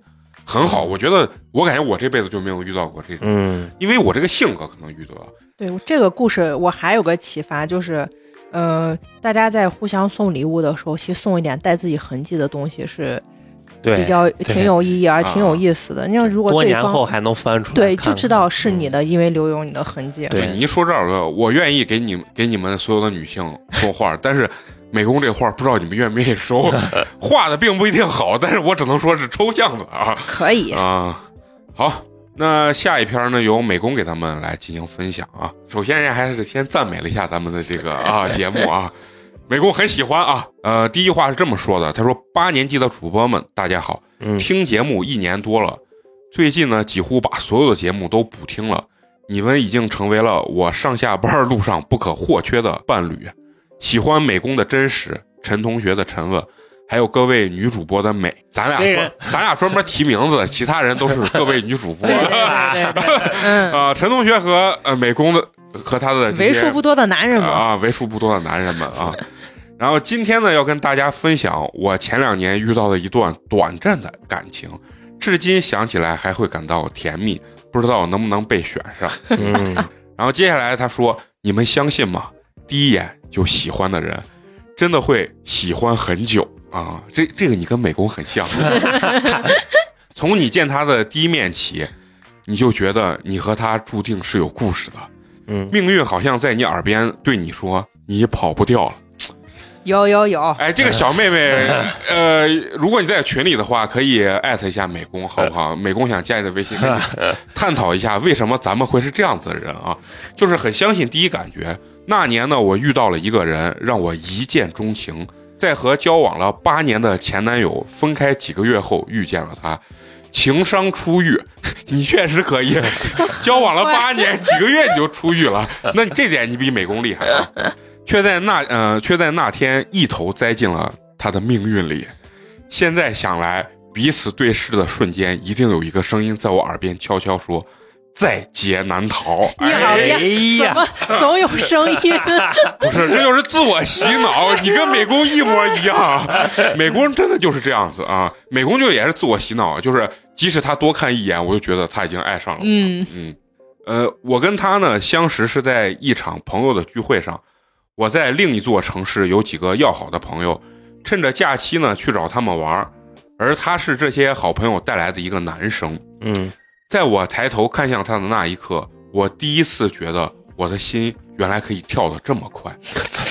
很好。我觉得，我感觉我这辈子就没有遇到过这种，嗯因为我这个性格可能遇到了。对这个故事，我还有个启发，就是，呃，大家在互相送礼物的时候，其实送一点带自己痕迹的东西是，比较挺有意义而啊挺有意思的。你要如果多对方年后还能翻出来对就知道是你的，因为留有你的痕迹。对你一说这儿，我愿意给你给你们所有的女性送画，但是美工这画不知道你们愿不愿意收，画的并不一定好，但是我只能说是抽象的啊。可以，啊，好，那下一篇呢，由美工给咱们来进行分享啊。首先，人家还是先赞美了一下咱们的这个啊 节目啊，美工很喜欢啊。呃，第一句话是这么说的，他说：“八年级的主播们，大家好，嗯听节目一年多了，最近呢几乎把所有的节目都补听了，你们已经成为了我上下班路上不可或缺的伴侣。”喜欢美工的真实，陈同学的沉稳，还有各位女主播的美。咱俩咱俩专门提名字，其他人都是各位女主播。啊，陈同学和呃美工的和他的为数不多的男人们，啊，为数不多的男人们啊。然后今天呢，要跟大家分享我前两年遇到的一段短暂的感情，至今想起来还会感到甜蜜，不知道能不能被选上。嗯，然后接下来他说：“你们相信吗？第一眼就喜欢的人，真的会喜欢很久啊！这这个你跟美工很像，从你见他的第一面起，你就觉得你和他注定是有故事的。嗯，命运好像在你耳边对你说：你跑不掉了。有有有，哎，这个小妹妹，呃，如果你在群里的话，可以艾特一下美工，好不好？美工想加你的微信，探讨一下为什么咱们会是这样子的人啊？就是很相信第一感觉。那年呢，我遇到了一个人，让我一见钟情。在和交往了八年的前男友分开几个月后，遇见了他，情商出狱。你确实可以，交往了八年，几个月你就出狱了，那你这点你比美工厉害啊！却在那呃，却在那天一头栽进了他的命运里。现在想来，彼此对视的瞬间，一定有一个声音在我耳边悄悄说：“在劫难逃。”你好哎，呀，怎么总有声音？不是，这就是自我洗脑。你跟美工一模一样，美工真的就是这样子啊。美工就也是自我洗脑，就是即使他多看一眼，我就觉得他已经爱上了我。嗯嗯，呃，我跟他呢相识是在一场朋友的聚会上，我在另一座城市有几个要好的朋友，趁着假期呢去找他们玩，而他是这些好朋友带来的一个男生。嗯，在我抬头看向他的那一刻，我第一次觉得我的心原来可以跳得这么快。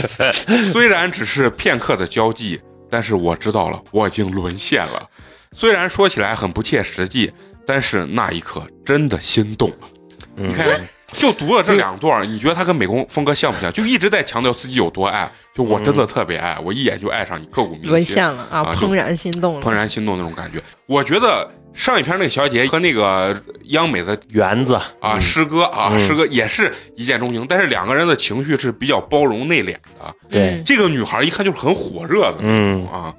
虽然只是片刻的交际，但是我知道了，我已经沦陷了。虽然说起来很不切实际，但是那一刻真的心动了。你你看，就读了这两段，你觉得他跟美工风格像不像？就一直在强调自己有多爱，就我真的特别爱，我一眼就爱上你，刻骨铭沦心。陷了啊，怦然心动了。怦然心动那种感觉。我觉得上一篇那个小姐姐和那个央美的园子啊嗯师哥啊嗯师哥也是一见钟情，但是两个人的情绪是比较包容内敛的。对嗯这个女孩一看就是很火热的那种嗯啊。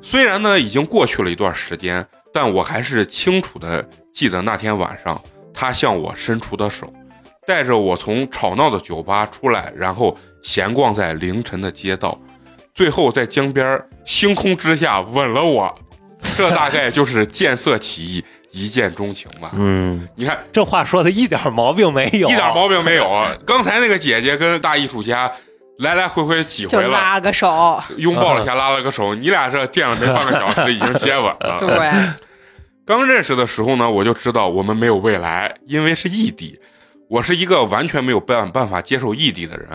虽然呢已经过去了一段时间，但我还是清楚的记得那天晚上，她向我伸出的手，带着我从吵闹的酒吧出来，然后闲逛在凌晨的街道，最后在江边星空之下吻了我。这大概就是见色起意，一见钟情吧。嗯，你看，这话说的一点毛病没有，一点毛病没有啊！刚才那个姐姐跟大艺术家来来回回几回了，拉个手，拥抱了一下，拉了个手，你俩这见了没半个小时，已经接吻了。对，刚认识的时候呢，我就知道我们没有未来，因为是异地。我是一个完全没有办办法接受异地的人，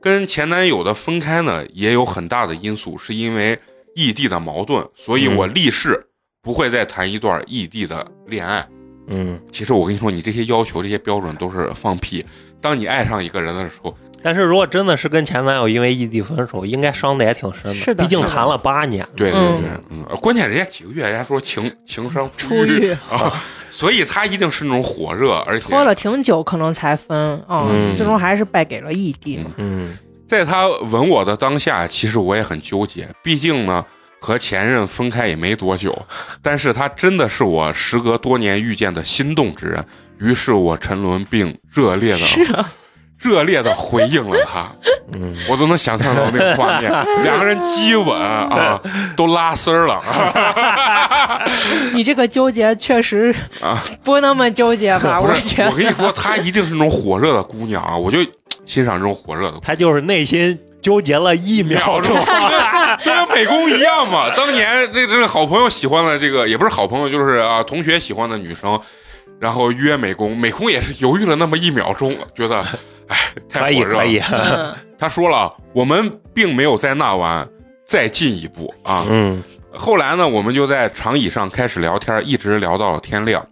跟前男友的分开呢，也有很大的因素，是因为异地的矛盾，所以我立誓不会再谈一段异地的恋爱。嗯，其实我跟你说，你这些要求、这些标准都是放屁。当你爱上一个人的时候，但是如果真的是跟前男友因为异地分手，应该伤的也挺深的是的毕竟谈了八年。对对嗯对，嗯，关键人家几个月，人家说情情商出狱狱啊，所以他一定是那种火热，而且拖了挺久，可能才分啊，嗯最终还是败给了异地嘛。嗯在他吻我的当下，其实我也很纠结，毕竟呢和前任分开也没多久，但是他真的是我时隔多年遇见的心动之人，于是我沉沦并热烈的，热烈的回应了他，嗯，我都能想象到那个画面，两个人激吻啊，都拉丝儿了啊 你这个纠结确实啊！不那么纠结吧？不是，我觉得我跟你说，她一定是那种火热的姑娘啊，我就欣赏这种火热的。她就是内心纠结了一秒钟。就跟美工一样嘛。当年那这个好朋友喜欢的这个，也不是好朋友，就是啊同学喜欢的女生，然后约美工，美工也是犹豫了那么一秒钟，觉得哎太可以火热了。可以，嗯 他说了，我们并没有在那晚再进一步啊。嗯后来呢，我们就在长椅上开始聊天，一直聊到了天亮。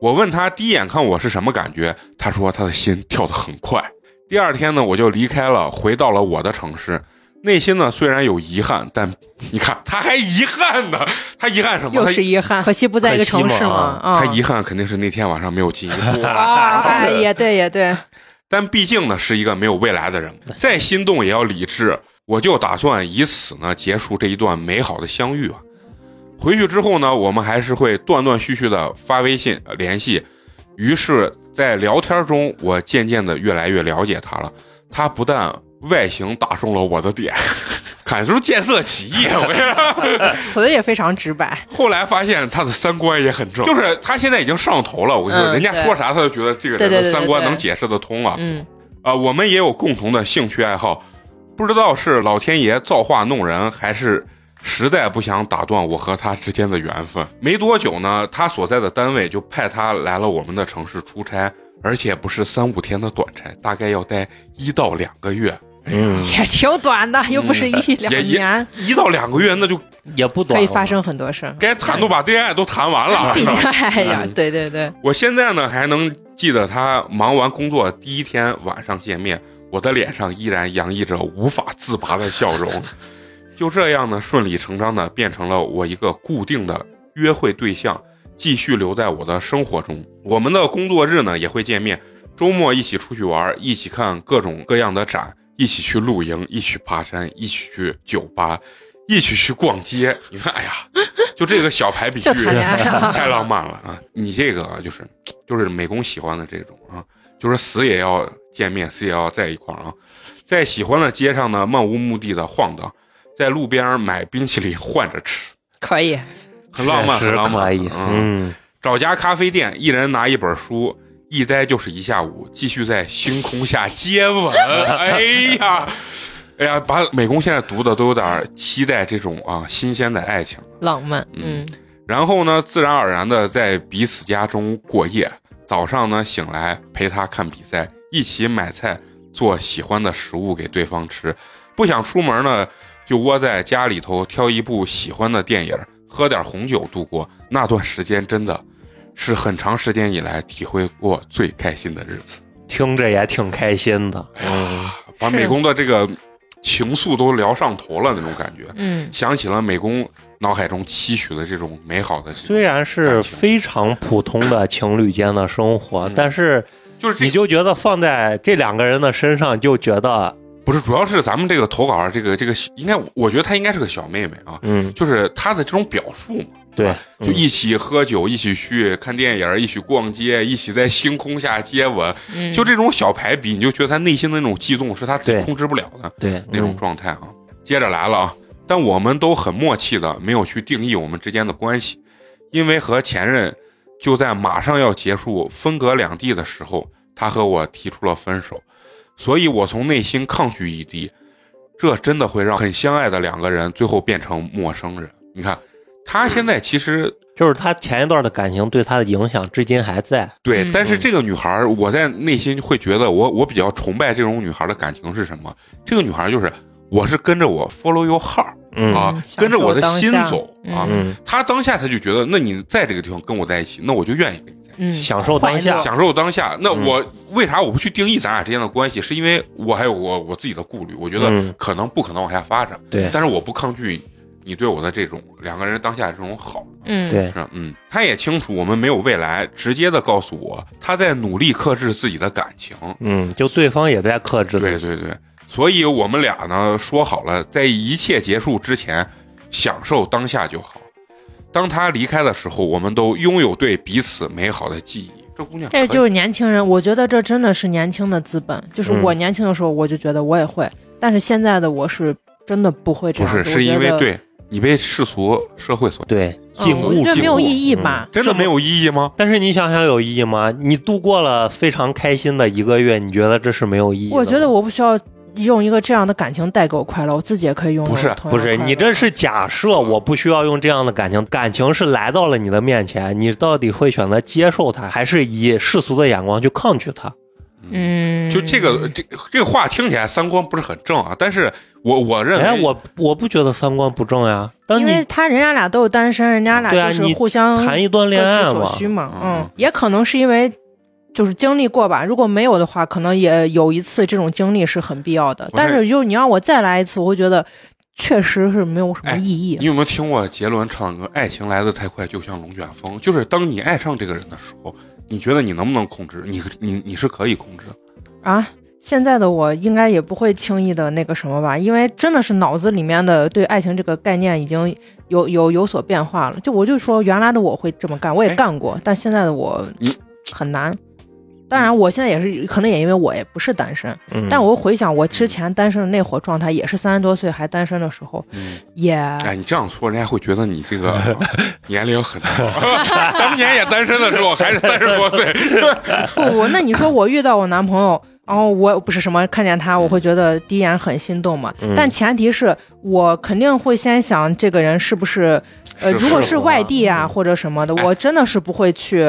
我问他第一眼看我是什么感觉，他说他的心跳得很快。第二天呢，我就离开了，回到了我的城市。内心呢虽然有遗憾，但你看他还遗憾呢，他遗憾什么？又他是遗憾，可惜不在一个城市嘛。啊他遗憾肯定是那天晚上没有进一步。啊，哎，也对也对，但毕竟呢是一个没有未来的人，再心动也要理智。我就打算以此呢结束这一段美好的相遇啊。回去之后呢，我们还是会断断续续的发微信呃联系。于是，在聊天中，我渐渐的越来越了解他了。他不但外形打中了我的点，看是不是见色起意？我。词也非常直白。后来发现他的三观也很正，就是他现在已经上头了。我跟你说，嗯人家说啥他就觉得这个人的三观能解释得通啊。嗯，啊，我们也有共同的兴趣爱好，不知道是老天爷造化弄人，还是实在不想打断我和他之间的缘分。没多久呢，他所在的单位就派他来了我们的城市出差，而且不是三五天的短差，大概要待一到两个月。嗯，也挺短的，又不是一两年，一到两个月，那就也不短了可以发生很多事儿。该谈都把恋爱都谈完了。哎呀，嗯对对对，我现在呢还能记得他忙完工作第一天晚上见面，我的脸上依然洋溢着无法自拔的笑容。就这样呢，顺理成章的变成了我一个固定的约会对象，继续留在我的生活中。我们的工作日呢也会见面，周末一起出去玩，一起看各种各样的展，一起去露营，一起去爬山，一起去酒吧，一起去逛街。你看，哎呀，就这个小排比句 太浪漫了啊！你这个啊就是就是美工喜欢的这种啊，就是死也要见面，死也要在一块儿啊，在喜欢的街上呢漫无目的的晃荡，在路边买冰淇淋换着吃，可以。很浪漫，很浪漫。可以，嗯，找家咖啡店，一人拿一本书，一待就是一下午，继续在星空下接吻。哎呀，哎呀，把美工现在读的都有点期待这种啊新鲜的爱情。浪漫，嗯嗯，然后呢，自然而然的在彼此家中过夜。早上呢，醒来陪他看比赛，一起买菜，做喜欢的食物给对方吃。不想出门呢，就窝在家里头挑一部喜欢的电影，喝点红酒度过那段时间。真的是很长时间以来体会过最开心的日子。听着也挺开心的，哎呀把美工的这个情愫都聊上头了那种感觉，嗯，想起了美工脑海中期许的这种美好的，虽然是非常普通的情侣间的生活嗯，但是就是你就觉得放在这两个人的身上，就觉得，不是，主要是咱们这个投稿这个这个应该，我觉得她应该是个小妹妹啊，嗯，就是她的这种表述嘛，对吧，就嗯。一起喝酒，一起去看电影，一起逛街，一起在星空下接吻，嗯。就这种小排比，你就觉得他内心的那种悸动是他自己控制不了的对那种状态啊。接着来了啊，但我们都很默契的，没有去定义我们之间的关系，因为和前任就在马上要结束分隔两地的时候，他和我提出了分手，所以我从内心抗拒异地，这真的会让很相爱的两个人最后变成陌生人。你看，他现在其实就是他前一段的感情对他的影响至今还在，对，嗯但是这个女孩，我在内心会觉得我，我比较崇拜这种女孩的感情是什么？这个女孩就是，我是跟着我 follow your heart 嗯啊嗯，跟着我的心走啊。嗯，她当下她就觉得，那你在这个地方跟我在一起，那我就愿意跟你在一起。嗯，享受当下享受当下，那嗯我为啥我不去定义咱俩之间的关系？是因为我还有我我自己的顾虑，我觉得嗯可能不可能往下发展，对但是我不抗拒你对我的这种两个人当下这种好，嗯，对。是，吧？嗯，他也清楚我们没有未来，直接的告诉我他在努力克制自己的感情，嗯，就对方也在克制，对对对，所以我们俩呢说好了，在一切结束之前，享受当下就好。当他离开的时候，我们都拥有对彼此美好的记忆。这姑娘，这就是年轻人，我觉得这真的是年轻的资本。就是嗯。我年轻的时候，我就觉得我也会，但是现在的我是真的不会这样不是，是因为对你被世俗社会所对，禁锢觉得没有意义吧。真的没有意义吗？但是你想想有意义吗？你度过了非常开心的一个月，你觉得这是没有意义的？我觉得我不需要用一个这样的感情带给我快乐，我自己也可以拥有不是不是，你这是假设，我不需要用这样的感情，感情是来到了你的面前，你到底会选择接受它，还是以世俗的眼光去抗拒它？嗯，就这个这这个话听起来三观不是很正啊，但是我我认为，哎，我我不觉得三观不正呀。当因为他人家俩都是单身，人家俩就是互相谈一段恋爱嘛各取所，需嘛，嗯嗯，也可能是因为就是经历过吧。如果没有的话，可能也有一次这种经历是很必要的。但是就你让我再来一次，我会觉得确实是没有什么哎意义。你有没有听过杰伦唱的歌《爱情来得太快，就像龙卷风》？就是当你爱上这个人的时候，你觉得你能不能控制？你你你是可以控制的。啊，现在的我应该也不会轻易的那个什么吧，因为真的是脑子里面的对爱情这个概念已经有有有所变化了。就我就说原来的我会这么干，我也哎干过，但现在的我很难。当然，我现在也是，可能也因为我也不是单身，嗯，但我回想我之前单身的那会儿状态，也是三十多岁还单身的时候，嗯，也哎，你这样说，人家会觉得你这个 年龄很长。当年也单身的时候，还是三十多岁。不不，那你说我遇到我男朋友，然后我不是什么看见他，我会觉得第一眼很心动嘛。嗯但前提是我肯定会先想这个人是不是，呃，如果是外地啊嗯或者什么的，哎我真的是不会去，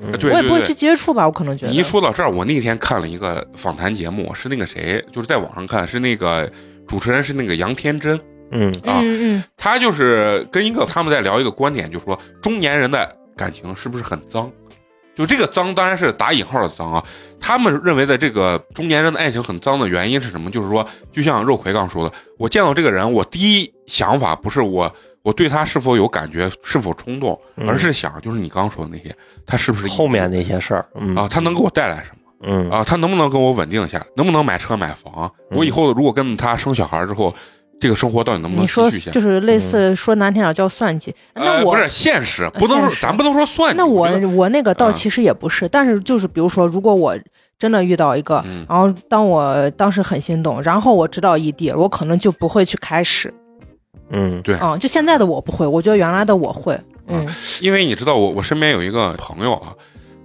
嗯对对对我也不会去接触吧，我可能觉得。你一说到这儿，我那天看了一个访谈节目，是那个谁，就是在网上看，是那个主持人是那个杨天真，嗯啊嗯嗯他就是跟一个他们在聊一个观点，就是说中年人的感情是不是很脏？就这个脏当然是打引号的脏啊。他们认为的这个中年人的爱情很脏的原因是什么？就是说，就像肉葵刚说的，我见到这个人，我第一想法不是我我对他是否有感觉，是否冲动，嗯而是想就是你刚刚说的那些，他是不是后面那些事儿，嗯啊，他能给我带来什么？嗯啊，他能不能跟我稳定下来？能不能买车买房？嗯我以后如果跟他生小孩之后，这个生活到底能不能继续下去？就是类似说难听点叫算计，那我呃不是现实，不能说咱不能说算计。那我我那个倒啊其实也不是，但是就是比如说，如果我真的遇到一个，嗯然后当我当时很心动，然后我知道异地，我可能就不会去开始，嗯对，嗯，就现在的我不会，我觉得原来的我会，嗯因为你知道我我身边有一个朋友啊，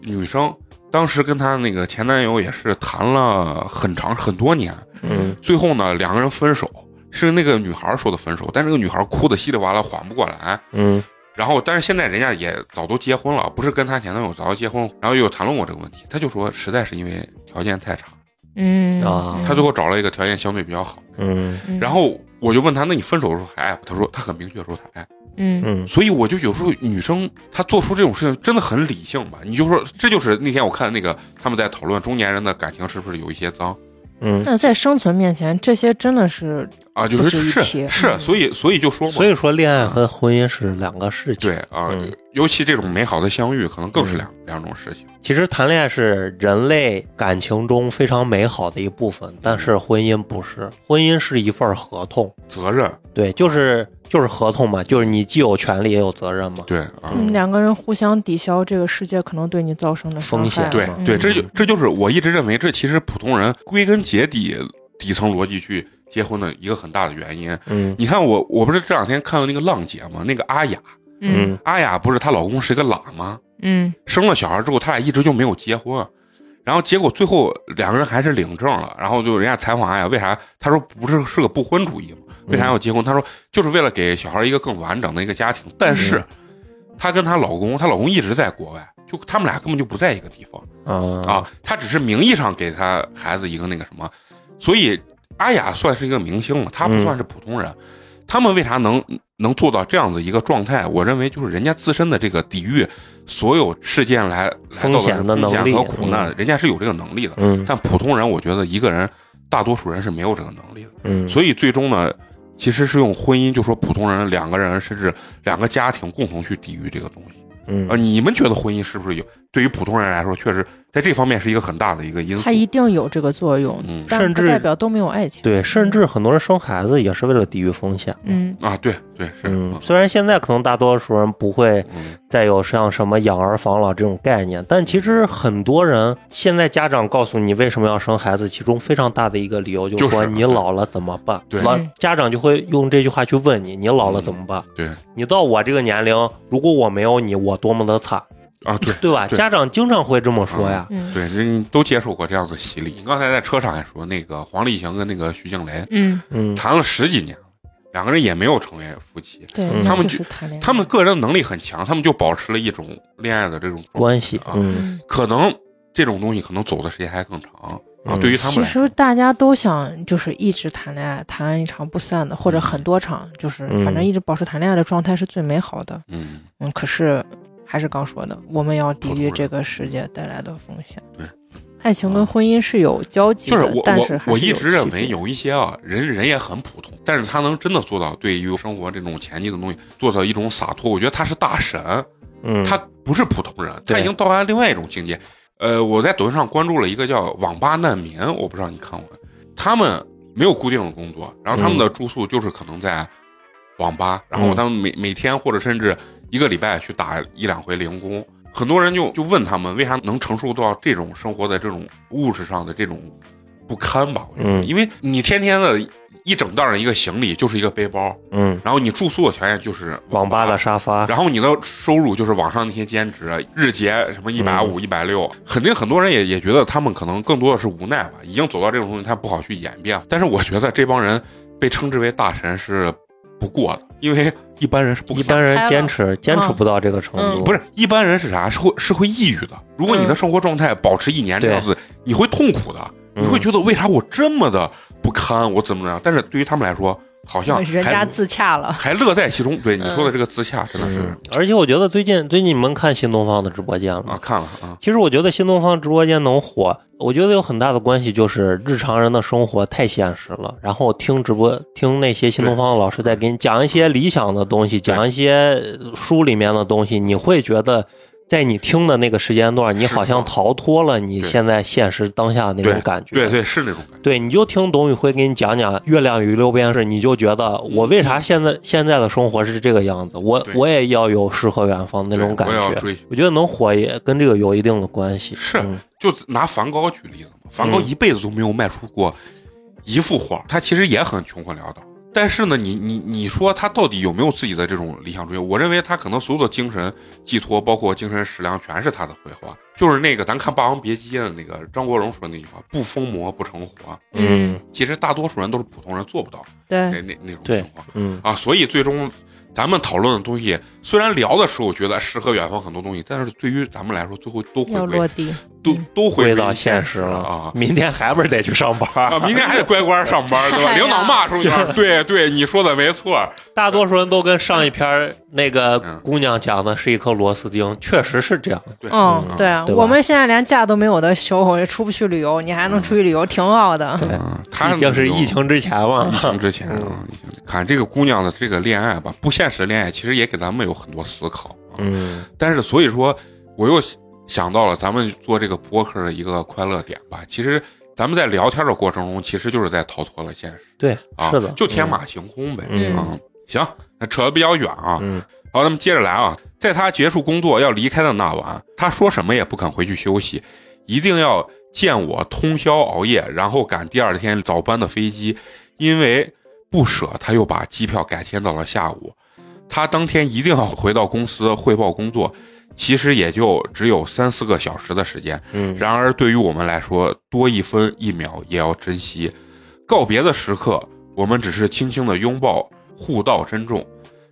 女生，当时跟她那个前男友也是谈了很长很多年，嗯最后呢两个人分手，是那个女孩说的分手，但是那个女孩哭的稀里哗啦缓不过来。嗯然后，但是现在人家也早都结婚了，不是跟她前男友早就结婚，然后又谈论过这个问题。她就说，实在是因为条件太差，嗯啊她最后找了一个条件相对比较好。嗯嗯然后我就问他，那你分手的时候还爱不？他说他很明确说他爱。嗯嗯所以我就有时候女生她做出这种事情真的很理性吧？你就说这就是那天我看那个他们在讨论中年人的感情是不是有一些脏嗯，那在生存面前，这些真的是啊？就是是是，嗯所以所以就说嘛，所以说恋爱和婚姻是两个事情。对啊，嗯尤其这种美好的相遇，可能更是嗯两、两种事情。其实谈恋爱是人类感情中非常美好的一部分，但是婚姻不是，婚姻是一份合同。责任对，就是就是合同嘛，就是你既有权利也有责任嘛。对啊，嗯两个人互相抵消这个世界可能对你造成的风险对嗯对，这就这就是我一直认为，这其实普通人归根结底底层逻辑去结婚的一个很大的原因。嗯你看我我不是这两天看到那个浪姐吗？那个阿雅，嗯阿雅不是她老公是一个喇嘛，嗯生了小孩之后，他俩一直就没有结婚，然后结果最后两个人还是领证了，然后就人家采访阿雅，为啥？他说不是是个不婚主义吗？为啥要结婚？她说就是为了给小孩一个更完整的一个家庭。但是，她跟她老公，她老公一直在国外，就他们俩根本就不在一个地方啊啊，她只是名义上给她孩子一个那个什么，所以阿雅算是一个明星了，她不算是普通人。他们为啥能能做到这样子一个状态？我认为就是人家自身的这个抵御所有事件来来到风险的风险能力和苦难，人家是有这个能力的。嗯但普通人，我觉得一个人，大多数人是没有这个能力的。嗯，所以最终呢，其实是用婚姻，就说普通人两个人甚至两个家庭共同去抵御这个东西。嗯呃，你们觉得婚姻是不是有对于普通人来说，确实在这方面是一个很大的一个因素它？一定有这个作用，嗯但不甚至代表都没有爱情。对，甚至很多人生孩子也是为了抵御风险。嗯啊，对对是，嗯，虽然现在可能大多数人不会嗯再有像什么养儿防老这种概念，但其实很多人现在家长告诉你为什么要生孩子，其中非常大的一个理由就就是说你老了怎么办？对老嗯家长就会用这句话去问你，你老了怎么办？对你到我这个年龄，如果我没有你，我多么的惨，啊对对吧？对家长经常会这么说呀。嗯对，人都接受过这样子洗礼。你刚才在车上还说那个黄立行跟那个徐静蕾嗯，嗯谈了十几年了，两个人也没有成为夫妻。对嗯，那他们就是谈恋爱。他们个人能力很强，他们就保持了一种恋爱的这种关系，啊嗯嗯可能这种东西可能走的时间还更长啊。嗯对于他们其来说实，大家都想就是一直谈恋爱，谈一场不散的，或者很多场，就是嗯反正一直保持谈恋爱的状态是最美好的。嗯，嗯，可是还是刚说的，我们要抵御这个世界带来的风险。对，爱情跟婚姻是有交集的，就是我但是我我一直认为有一些啊人人也很普通，但是他能真的做到对于生活这种前进的东西做到一种洒脱，我觉得他是大神，嗯，他不是普通人，他已经到达另外一种境界。呃，我在抖音上关注了一个叫“网吧难民”，我不知道你看过没，他们没有固定的工作，然后他们的住宿就是可能在网吧，然后他们每每天或者甚至一个礼拜去打一两回零工。很多人就就问他们为啥能承受到这种生活的这种物质上的这种不堪吧？我觉得，嗯因为你天天的一整袋儿的一个行李就是一个背包，嗯，然后你住宿的条件就是网吧的沙发，然后你的收入就是网上那些兼职，日结什么一百五、一百六，肯定很多人也也觉得他们可能更多的是无奈吧，已经走到这种东西，他不好去演变。但是我觉得这帮人被称之为大神是不过的，因为一般人是不一般人坚持坚持嗯不到这个程度，嗯不是一般人是啥？是会是会抑郁的。如果你的嗯。生活状态保持一年这样子，你会痛苦的，嗯你会觉得为啥我这么的不堪，我怎么怎么样？但是对于他们来说，好像还 人家自洽了。还乐在其中。对你说的这个自洽，真的是嗯，而且我觉得最近最近你们看新东方的直播间了啊，看了啊，其实我觉得新东方直播间能火，我觉得有很大的关系就是日常人的生活太现实了，然后听直播听那些新东方的老师在给你讲一些理想的东西，讲一些书里面的东西，你会觉得。在你听的那个时间段，你好像逃脱了你现在现实当下的那种感觉。对对是那种感觉。对，你就听董宇辉给你讲讲月亮与六便士，你就觉得我为啥现在现在的生活是这个样子，我我也要有诗和远方那种感觉。我要追我觉得能火也跟这个有一定的关系。是嗯就拿梵高举例子嘛，梵高嗯一辈子都没有卖出过一幅画，他其实也很穷困潦倒。但是呢，你你你说他到底有没有自己的这种理想追求？我认为他可能所有的精神寄托，包括精神食粮，全是他的绘画。就是那个咱看《霸王别姬》的那个张国荣说的那句话：“不疯魔不成活。嗯”其实大多数人都是普通人做不到那对，那那那种情况嗯啊。所以最终咱们讨论的东西，虽然聊的时候觉得诗和远方很多东西，但是对于咱们来说，最后都会落地。都嗯都回到现现实了啊。明天还不是得去上班？啊，明天还得乖乖上班，对吧？领导骂时候你要对对，你说的没错，大多数人都跟上一篇那个嗯姑娘讲的是一颗螺丝钉，确实是这样。对，嗯，对啊，我们现在连假都没有的休，也出不去旅游，你还能出去旅游，挺好的。对嗯，他毕竟是疫情之前嘛 疫。情之前看这个姑娘的这个恋爱吧，不现实的恋爱，其实也给咱们有很多思考啊。嗯但是所以说，我又想到了咱们做这个播客的一个快乐点吧。其实咱们在聊天的过程中，其实就是在逃脱了现实对，啊，是的，就天马行空呗。嗯啊，行，那扯得比较远啊。嗯好，那么接着来啊，在他结束工作要离开的那晚，他说什么也不肯回去休息，一定要见我通宵熬夜，然后赶第二天早班的飞机。因为不舍，他又把机票改签到了下午。他当天一定要回到公司汇报工作，其实也就只有三四个小时的时间。嗯然而，对于我们来说，多一分一秒也要珍惜。告别的时刻，我们只是轻轻的拥抱，互道珍重。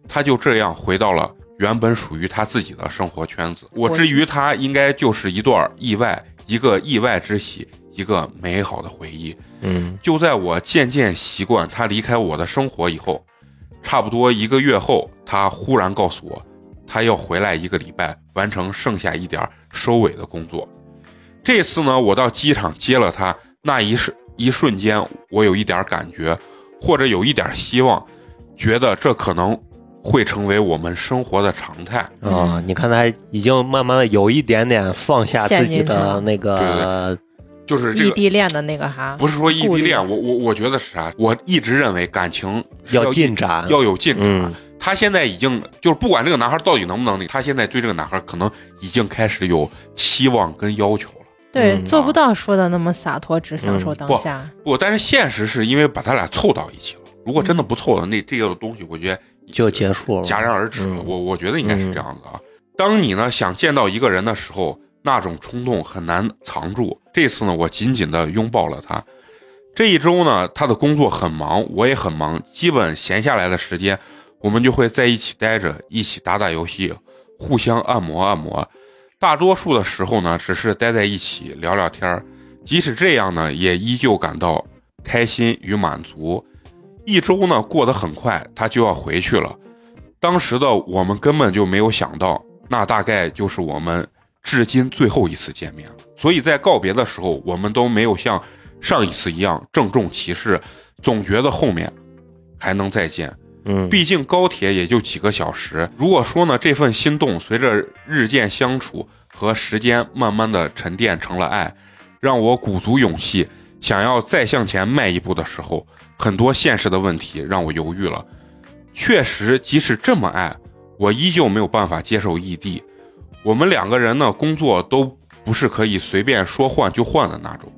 他就这样回到了原本属于他自己的生活圈子。我之于他，应该就是一段意外，一个意外之喜，一个美好的回忆。嗯就在我渐渐习惯他离开我的生活以后，差不多一个月后，他忽然告诉我，他要回来一个礼拜，完成剩下一点儿收尾的工作。这次呢，我到机场接了他，那一瞬一瞬间，我有一点感觉，或者有一点希望，觉得这可能会成为我们生活的常态。啊，你看他已经慢慢的有一点点放下自己的那个，就是这个，异地恋的那个哈，不是说异地恋，我我我觉得是啥？我一直认为感情要要进展，要有进展。嗯他现在已经就是不管这个男孩到底能不能那，他现在对这个男孩可能已经开始有期望跟要求了。对，嗯做不到说的那么洒脱，只享受当下。不，但是现实是因为把他俩凑到一起了。如果真的不凑了，那这个东西我觉得就结束了。戛然而止了。嗯我我觉得应该是这样子啊。当你呢想见到一个人的时候，那种冲动很难藏住。这次呢，我紧紧的拥抱了他。这一周呢，他的工作很忙，我也很忙，基本闲下来的时间，我们就会在一起待着，一起打打游戏，互相按摩按摩。大多数的时候呢，只是待在一起聊聊天儿即使这样呢，也依旧感到开心与满足。一周呢过得很快，他就要回去了。当时的我们根本就没有想到，那大概就是我们至今最后一次见面了。所以在告别的时候，我们都没有像上一次一样郑重其事，总觉得后面还能再见。毕竟高铁也就几个小时。如果说呢，这份心动随着日渐相处，和时间慢慢的沉淀成了爱，让我鼓足勇气想要再向前迈一步的时候，很多现实的问题让我犹豫了。确实，即使这么爱，我依旧没有办法接受异地。我们两个人呢，工作都不是可以随便说换就换的那种，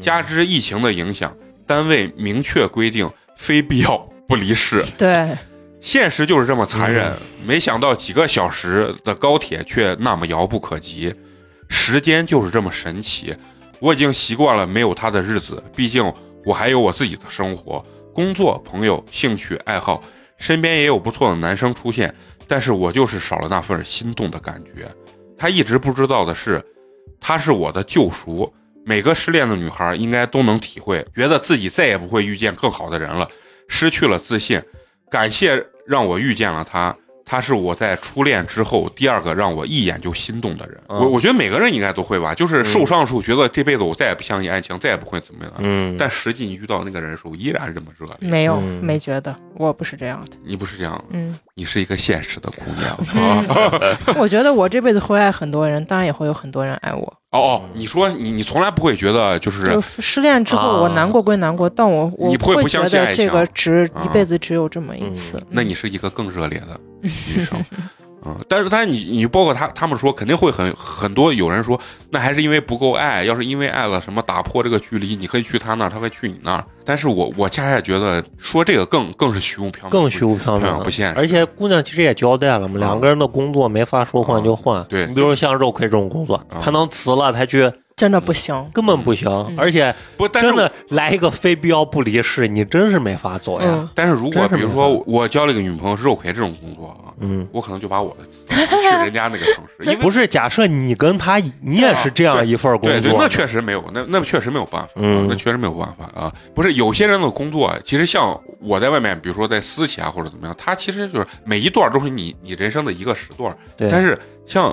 加之疫情的影响，单位明确规定非必要不离世。对，现实就是这么残忍。没想到几个小时的高铁却那么遥不可及，时间就是这么神奇。我已经习惯了没有他的日子，毕竟我还有我自己的生活、工作、朋友、兴趣爱好，身边也有不错的男生出现，但是我就是少了那份心动的感觉。他一直不知道的是，他是我的救赎。每个失恋的女孩应该都能体会，觉得自己再也不会遇见更好的人了，失去了自信。感谢让我遇见了他，他是我在初恋之后第二个让我一眼就心动的人。嗯我我觉得每个人应该都会吧，就是受伤的时候觉得这辈子我再也不相信爱情，再也不会怎么样。嗯，但实际你遇到那个人的时候，依然是这么热烈。没有，嗯没觉得，我不是这样的。你不是这样，嗯，你是一个现实的姑娘。嗯 我觉得我这辈子会爱很多人，当然也会有很多人爱我。哦哦，你说你你从来不会觉得就是就失恋之后，啊我难过归难过，但我我会你不会不相觉得这信爱情个只啊一辈子只有这么一次。那你是一个更热烈的女生。嗯，但是，但是你你包括他他们说肯定会很很多有人说，那还是因为不够爱。要是因为爱了什么打破这个距离，你可以去他那儿，他会去你那儿。但是我我恰恰觉得说这个更更是虚无缥缈，更虚无缥缥缈，不现实。而且姑娘其实也交代了嘛，两个人的工作没法说换就换。对你比如说像肉葵这种工作啊，他能辞了，他去真的不行。根本不行，而且不，但是真的来一个非必要不离世，你真是没法走呀。嗯，但是如果真是比如说我交了一个女朋友是肉葵这种工作啊，嗯，我可能就把我的去人家那个城市，因为不是，假设你跟他，你也是这样一份工对对，作，那确实没有，那那确实没有办法，嗯。啊那确实没有办法啊。不是有些人的工作，啊其实像我在外面，比如说在私企啊或者怎么样，他其实就是每一段都是你你人生的一个时段。对。但是像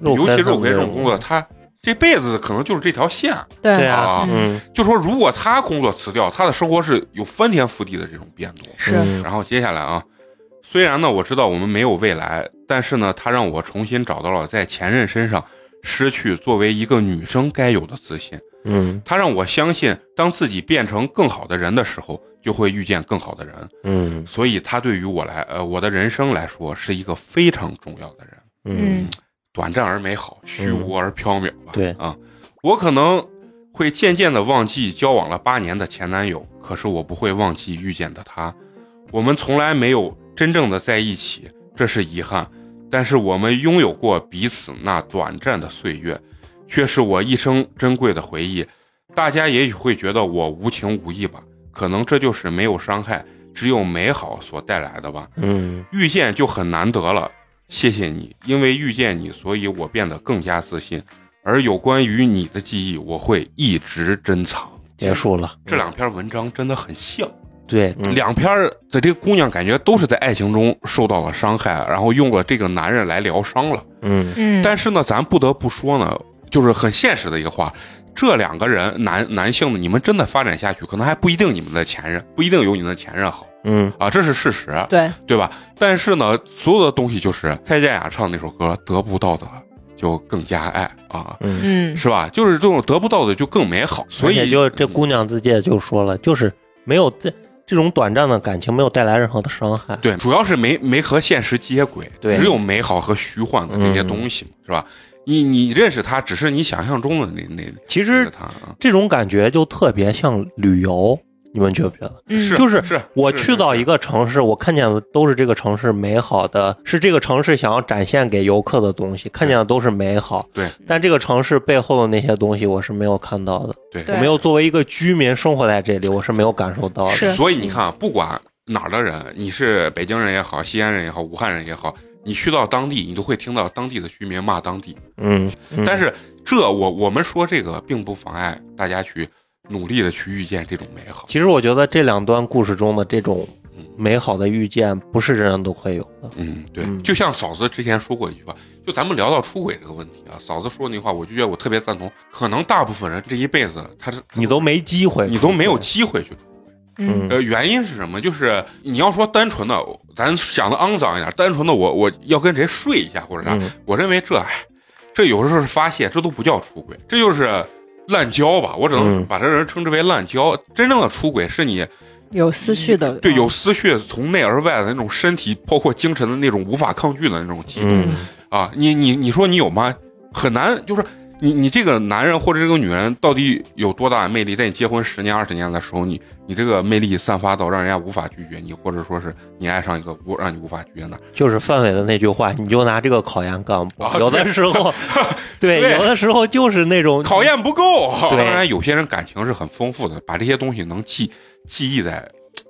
尤其肉葵他们葵这种工作，他这辈子可能就是这条线。对对啊就说如果他工作辞掉，他的生活是有翻天覆地的这种变动。是嗯然后接下来啊，虽然呢我知道我们没有未来，但是呢，他让我重新找到了在前任身上失去作为一个女生该有的自信。嗯他让我相信，当自己变成更好的人的时候，就会遇见更好的人。嗯所以，他对于我来，呃，我的人生来说，是一个非常重要的人。嗯短暂而美好，虚无而缥缈吧。对啊，我可能会渐渐的忘记交往了八年的前男友，可是我不会忘记遇见的他。我们从来没有真正的在一起，这是遗憾。但是我们拥有过彼此那短暂的岁月，却是我一生珍贵的回忆。大家也许会觉得我无情无义吧，可能这就是没有伤害，只有美好所带来的吧。嗯遇见就很难得了，谢谢你，因为遇见你，所以我变得更加自信。而有关于你的记忆，我会一直珍藏。结束了。这两篇文章真的很像，对，嗯两篇的这个姑娘感觉都是在爱情中受到了伤害，然后用了这个男人来疗伤了。嗯嗯，但是呢，咱不得不说呢，就是很现实的一个话，这两个人男男性呢，你们真的发展下去，可能还不一定你们的前任不一定有你们的前任好嗯啊，这是事实。对，对吧？但是呢，所有的东西就是蔡健雅唱那首歌“得不到的就更加爱”啊，嗯，嗯，是吧？就是这种得不到的就更美好，所以就这姑娘自己也就说了，就是没有这这种短暂的感情没有带来任何的伤害。对，主要是没没和现实接轨，对只有美好和虚幻的这些东西嘛，是吧？你你认识他，只是你想象中的那那那其实这种感觉就特别像旅游，你们觉不觉得？嗯是就是是我去到一个城市，我看见的都是这个城市美好的，是这个城市想要展现给游客的东西，看见的都是美好。对，但这个城市背后的那些东西，我是没有看到的。对对我没有作为一个居民生活在这里，我是没有感受到的。是所以你看啊，不管哪儿的人，你是北京人也好，西安人也好，武汉人也好，你去到当地，你都会听到当地的居民骂当地。嗯，嗯但是这我我们说这个，并不妨碍大家去努力的去遇见这种美好。其实我觉得这两段故事中的这种美好的遇见，不是人人都会有的。嗯，对，嗯就像嫂子之前说过一句话，就咱们聊到出轨这个问题啊，嫂子说那句话，我就觉得我特别赞同。可能大部分人这一辈子，他是你都没机会，你都没有机会去出轨。嗯呃，原因是什么？就是你要说单纯的，咱想的肮脏一点，单纯的我我要跟谁睡一下或者啥，嗯我认为这哎这有时候是发泄，这都不叫出轨，这就是滥交吧。我只能嗯把这人称之为滥交。真正的出轨是你有思绪的，对嗯有思绪，从内而外的那种身体，包括精神的那种无法抗拒的那种激动。嗯啊，你你你说你有吗？很难，就是你你这个男人或者这个女人到底有多大的魅力，在你结婚十年二十年的时候，你你这个魅力散发到让人家无法拒绝你，或者说是你爱上一个无让你无法拒绝的，就是范伟的那句话，你就拿这个考验干。有的时候，对，对有的时候就是那种考验不够。当然，有些人感情是很丰富的，把这些东西能记记忆在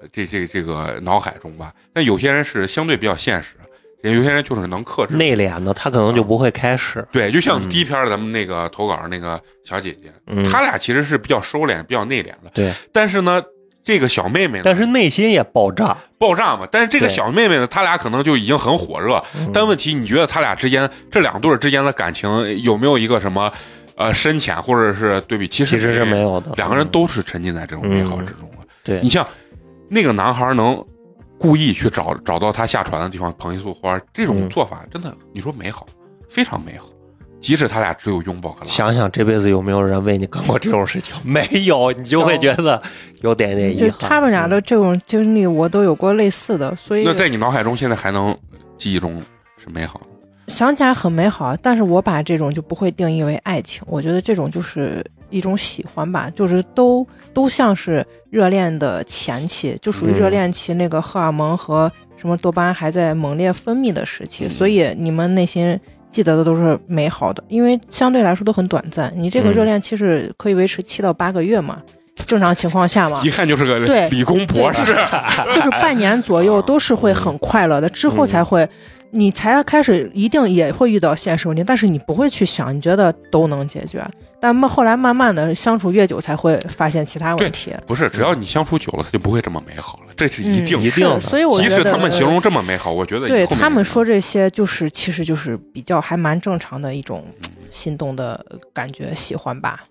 呃这这这个脑海中吧。但有些人是相对比较现实，也有些人就是能克制。内敛的，他可能就不会开始。对，就像嗯第一篇咱们那个投稿那个小姐姐，嗯她俩其实是比较收敛、比较内敛的。对，但是呢，这个小妹妹呢，但是内心也爆炸。爆炸嘛。但是这个小妹妹呢，她俩可能就已经很火热。嗯但问题，你觉得他俩之间这两对之间的感情有没有一个什么呃深浅，或者是对比？其实其实是没有的。两个人都是沉浸在这种美好之中的。对你像那个男孩能故意去找找到他下船的地方捧一束花，这种嗯做法真的，你说美好，非常美好。即使他俩只有拥抱和拉，想想这辈子有没有人为你干过这种事情？没有，你就会觉得有点点遗就憾。他们俩的这种经历，我都有过类似的，所以那在你脑海中现在还能记忆中是美好的。想起来很美好。但是我把这种就不会定义为爱情，我觉得这种就是一种喜欢吧，就是都都像是热恋的前期，就属于嗯热恋期那个荷尔蒙和什么多巴胺还在猛烈分泌的时期，嗯所以你们内心。记得的都是美好的，因为相对来说都很短暂。你这个嗯热恋期是可以维持七到八个月嘛，正常情况下嘛一，看就是个对理工博士，就是半年左右都是会很快乐的，之后才会，你才开始一定也会遇到现实问题，但是你不会去想，你觉得都能解决，但慢后来慢慢的相处越久，才会发现其他问题。不是，只要你相处久了，他就不会这么美好了，这是一定嗯。一定的所以我即觉得使他们形容这么美好，我觉得对他们说这些，就是其实就是比较还蛮正常的一种心动的感觉，喜欢吧。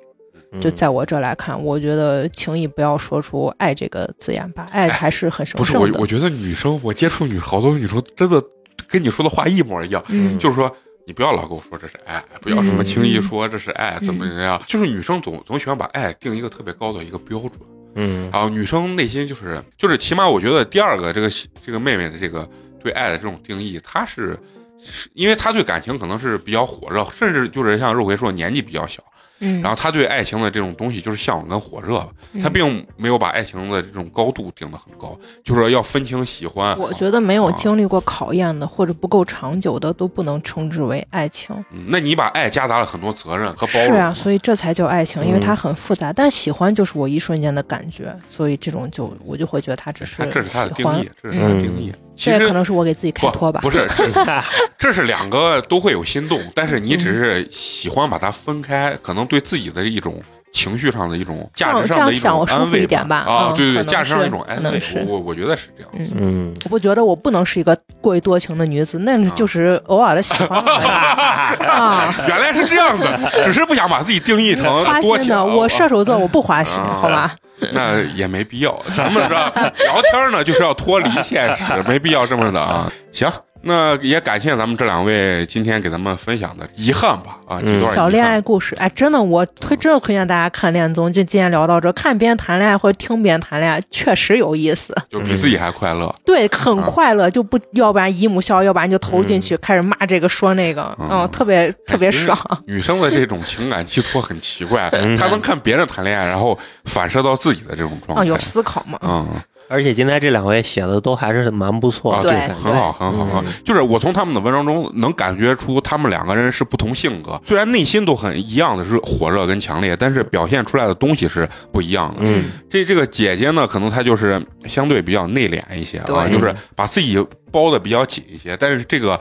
就嗯在我这来看，我觉得轻易不要说出“爱”这个字眼吧，爱还是很神圣不是。，我我觉得女生，我接触女好多女生真的跟你说的话一模一样，嗯，就是说你不要老跟我说这是爱，不要什么嗯轻易说这是爱，怎么怎么样，就是女生总总喜欢把爱定一个特别高的一个标准。嗯然后女生内心就是就是起码我觉得第二个这个这个妹妹的这个对爱的这种定义，她是是因为她对感情可能是比较火热，甚至就是像肉葵说年纪比较小，嗯，然后他对爱情的这种东西就是向往跟火热，嗯她并没有把爱情的这种高度定得很高，就是说要分清喜欢。我觉得没有啊经历过考验的，或者不够长久的，都不能称之为爱情。嗯，那你把爱夹杂了很多责任和包容，是啊，所以这才叫爱情，因为嗯它很复杂。但喜欢就是我一瞬间的感觉，所以这种就我就会觉得它只是这是他的定义。，这是他的定义。其实这也可能是我给自己开脱吧。不不是，这 这是两个都会有心动，但是你只是喜欢把它分开，可能对自己的一种情绪上的一种价值上的一这样想我舒服种安慰一点吧啊，嗯对对对，价值上的一种安慰我我我觉得是这样。嗯，嗯，我不觉得我不能是一个过于多情的女子，那啊就是偶尔的喜欢。原来是这样的，只是不想把自己定义成花多情。心的，我射手座我不花心，啊好吧？那也没必要。咱们这聊天呢，就是要脱离现实，没必要这么的啊。行，那也感谢咱们这两位今天给咱们分享的遗憾吧啊，几段小恋爱故事，哎，真的，我推真的推荐大家看恋综。就今天聊到这，看别人谈恋爱或者听别人谈恋爱，确实有意思。就比自己还快乐。对，很快乐，就不要不然姨母笑，要不然就投进去，开始骂这个说那个，嗯嗯，特别特别爽。女生的这种情感寄托很奇怪，嗯她能看别人谈恋爱，然后反射到自己的这种状啊，态。有思考嘛？嗯而且今天这两位写的都还是蛮不错啊，的，对感觉很好，很好啊！就是我从他们的文章中能感觉出，他们两个人是不同性格，虽然内心都很一样的是火热跟强烈，但是表现出来的东西是不一样的。嗯这这个姐姐呢，可能她就是相对比较内敛一些啊，就是把自己包的比较紧一些，但是这个。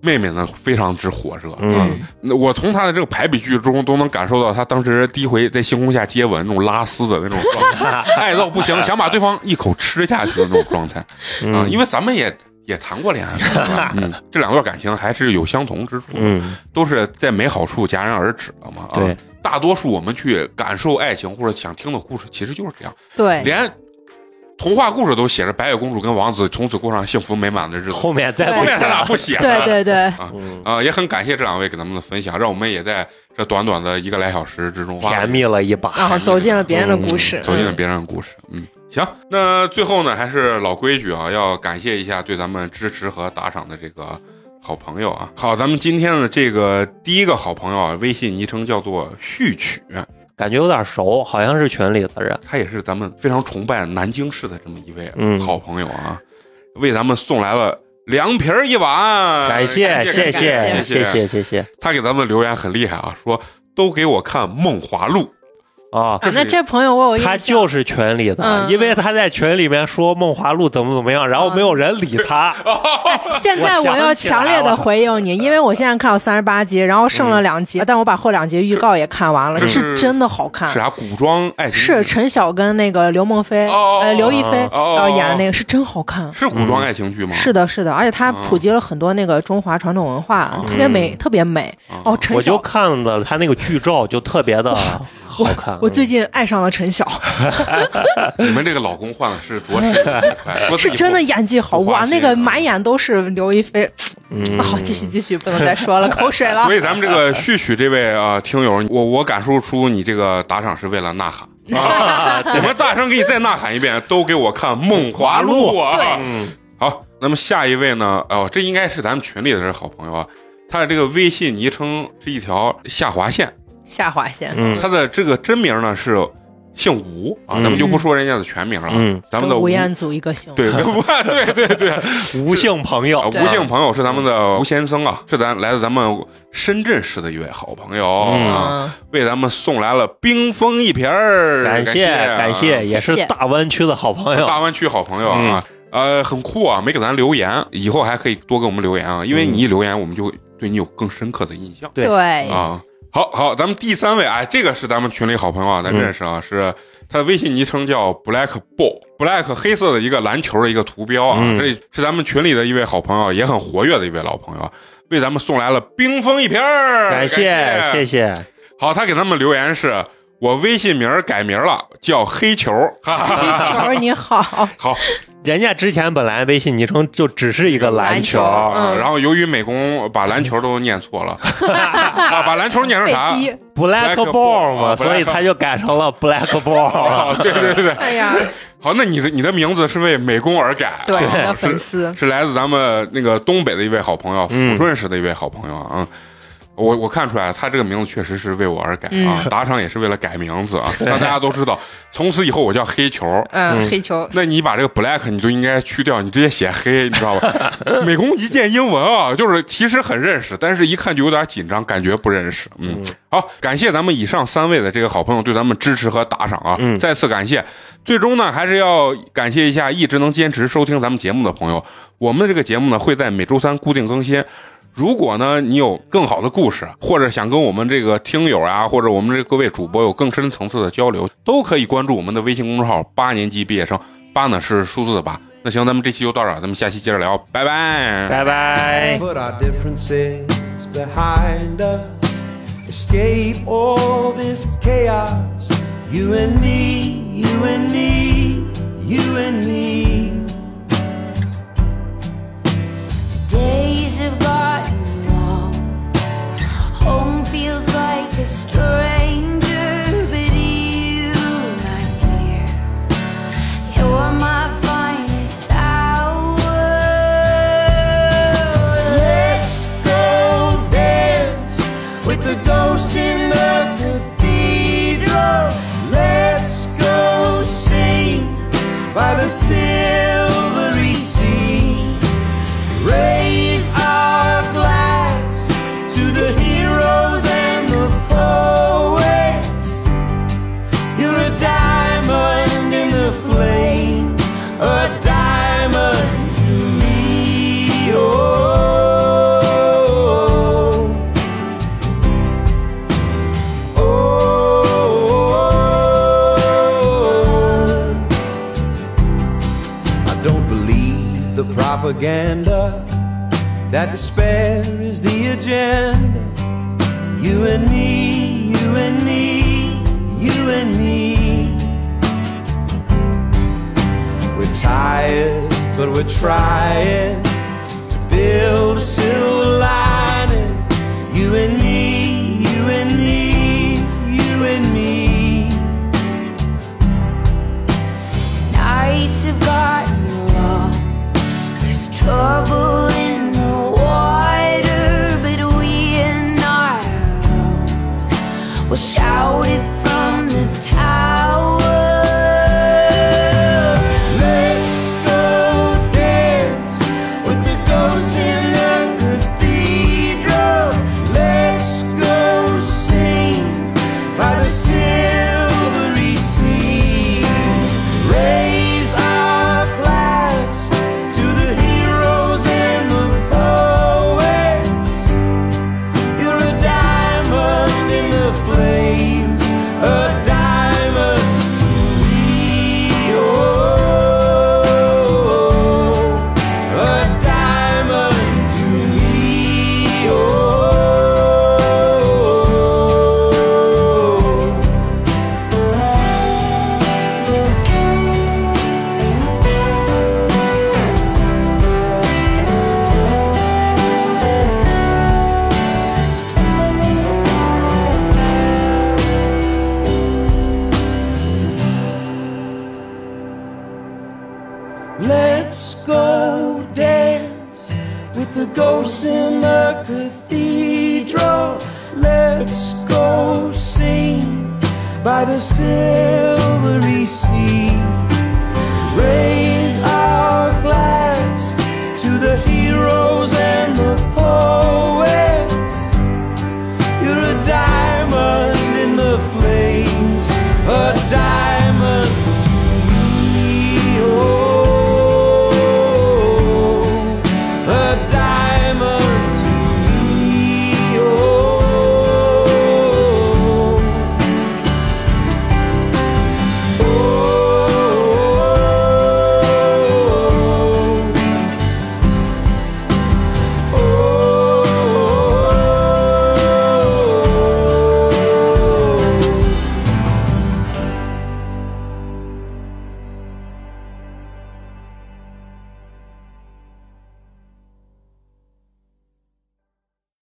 妹妹呢，非常之火热啊！嗯我从她的这个排比句中都能感受到，她当时第一回在星空下接吻那种拉丝的那种状态，爱到不行，想把对方一口吃下去的那种状态啊！嗯。因为咱们也也谈过恋爱 这两段感情还是有相同之处，嗯，都是在美好处戛然而止了嘛。啊。对，大多数我们去感受爱情或者想听的故事，其实就是这样，对，连童话故事都写着白雪公主跟王子从此过上幸福美满的日子，后面再后面他不写了。俩不写了。对对对，啊嗯，啊，也很感谢这两位给咱们的分享，让我们也在这短短的一个来小时之中甜蜜了一把。然后走进了别人的故事，嗯走进了别人的故事。嗯，行，那最后呢，还是老规矩啊，要感谢一下对咱们支持和打赏的这个好朋友啊。好，咱们今天的这个第一个好朋友啊，微信昵称叫做序曲，感觉有点熟，好像是群里的人。他也是咱们非常崇拜南京市的这么一位嗯好朋友啊，为咱们送来了凉皮儿一碗，感谢感谢谢谢谢谢谢谢他给咱们留言很厉害啊，说都给我看《梦华录》。啊！啊那这朋友我有印象，他就是群里的，嗯因为他在群里面说梦华录怎么怎么样，然后没有人理他。哎现在我要强烈的回应你，因为我现在看到三十八集，然后剩了两集，但我把后两集预告也看完了，是是真的好看是。啥古装爱情？是陈晓跟那个刘梦菲，哦呃，刘亦菲，哦然后演的那个是真好看。是古装爱情剧吗？是的，是的，而且他普及了很多那个中华传统文化，特别美，特别美。哦，陈我就，看了他那个剧照，就特别的好看。我最近爱上了陈晓 你们这个老公换的是着实是真的演技好哇，那个啊满眼都是刘亦菲。嗯，好，继续继续，不能再说了，口水了所。以咱们这个旭旭这位啊、听友，我我感受出你这个打赏是为了呐喊啊！我们大声给你再呐喊一遍，都给我看《梦华录》啊！嗯，好，那么下一位呢？哦，这应该是咱们群里的这好朋友啊，他的这个微信昵称是一条下划线，下划线，嗯。他的这个真名呢是姓吴啊，嗯。咱们就不说人家的全名了，嗯。咱们的吴彦祖一个姓。对对对对对，吴姓朋友。吴姓朋友是咱们的吴先生啊，是咱来自咱们深圳市的一位好朋友嗯啊，嗯，为咱们送来了冰封一瓶儿，感谢感感谢，也是大湾区的好朋友。大湾区好朋友啊，嗯。呃，很酷啊，没给咱留言，以后还可以多给我们留言啊，因为你一留言，我们就会对你有更深刻的印象。对。对，啊。好好，咱们第三位，哎，这个是咱们群里好朋友啊，咱认识啊，是他的微信昵称叫 Black Ball，Black 黑色的一个篮球的一个图标啊，嗯。这是咱们群里的一位好朋友，也很活跃的一位老朋友啊，为咱们送来了冰封一瓶儿，感谢。谢谢，好，他给咱们留言是。我微信名儿改名了，叫黑球。哈哈哈哈。球你好，好，人家之前本来微信昵称就只是一个篮球，篮球嗯啊然后由于美工把篮球都念错了，啊，把篮球念成啥？Black Ball 嘛，啊所以他就改成了 Black 啊，Ball。对对对。对，哎呀，好，那你的你的名字是为美工而改，对，啊粉丝，是来自咱们那个东北的一位好朋友，嗯。抚顺市的一位好朋友啊。嗯我我看出来，他这个名字确实是为我而改啊，嗯打赏也是为了改名字啊，让大家都知道，从此以后我叫黑球。嗯，黑球，那你把这个 black 你就应该去掉，你直接写黑，你知道吧？美工一见英文啊，就是其实很认识，但是一看就有点紧张，感觉不认识。嗯，好，感谢咱们以上三位的这个好朋友对咱们支持和打赏啊，嗯再次感谢。最终呢，还是要感谢一下一直能坚持收听咱们节目的朋友。我们的这个节目呢，会在每周三固定更新。如果呢，你有更好的故事，或者想跟我们这个听友啊，或者我们这各位主播有更深层次的交流，都可以关注我们的微信公众号“八年级毕业生”，八呢是数字的八。那行，咱们这期就到这儿，咱们下期接着聊，拜拜。拜拜。Put our differences behind us. Escape all this chaos. You and me, you and me, you and me. Days have gotten long. Home feels like a stranger, propaganda that despair is the agenda. You and me, you and me, you and me. We're tired, but we're trying to build a silver lining. Oh,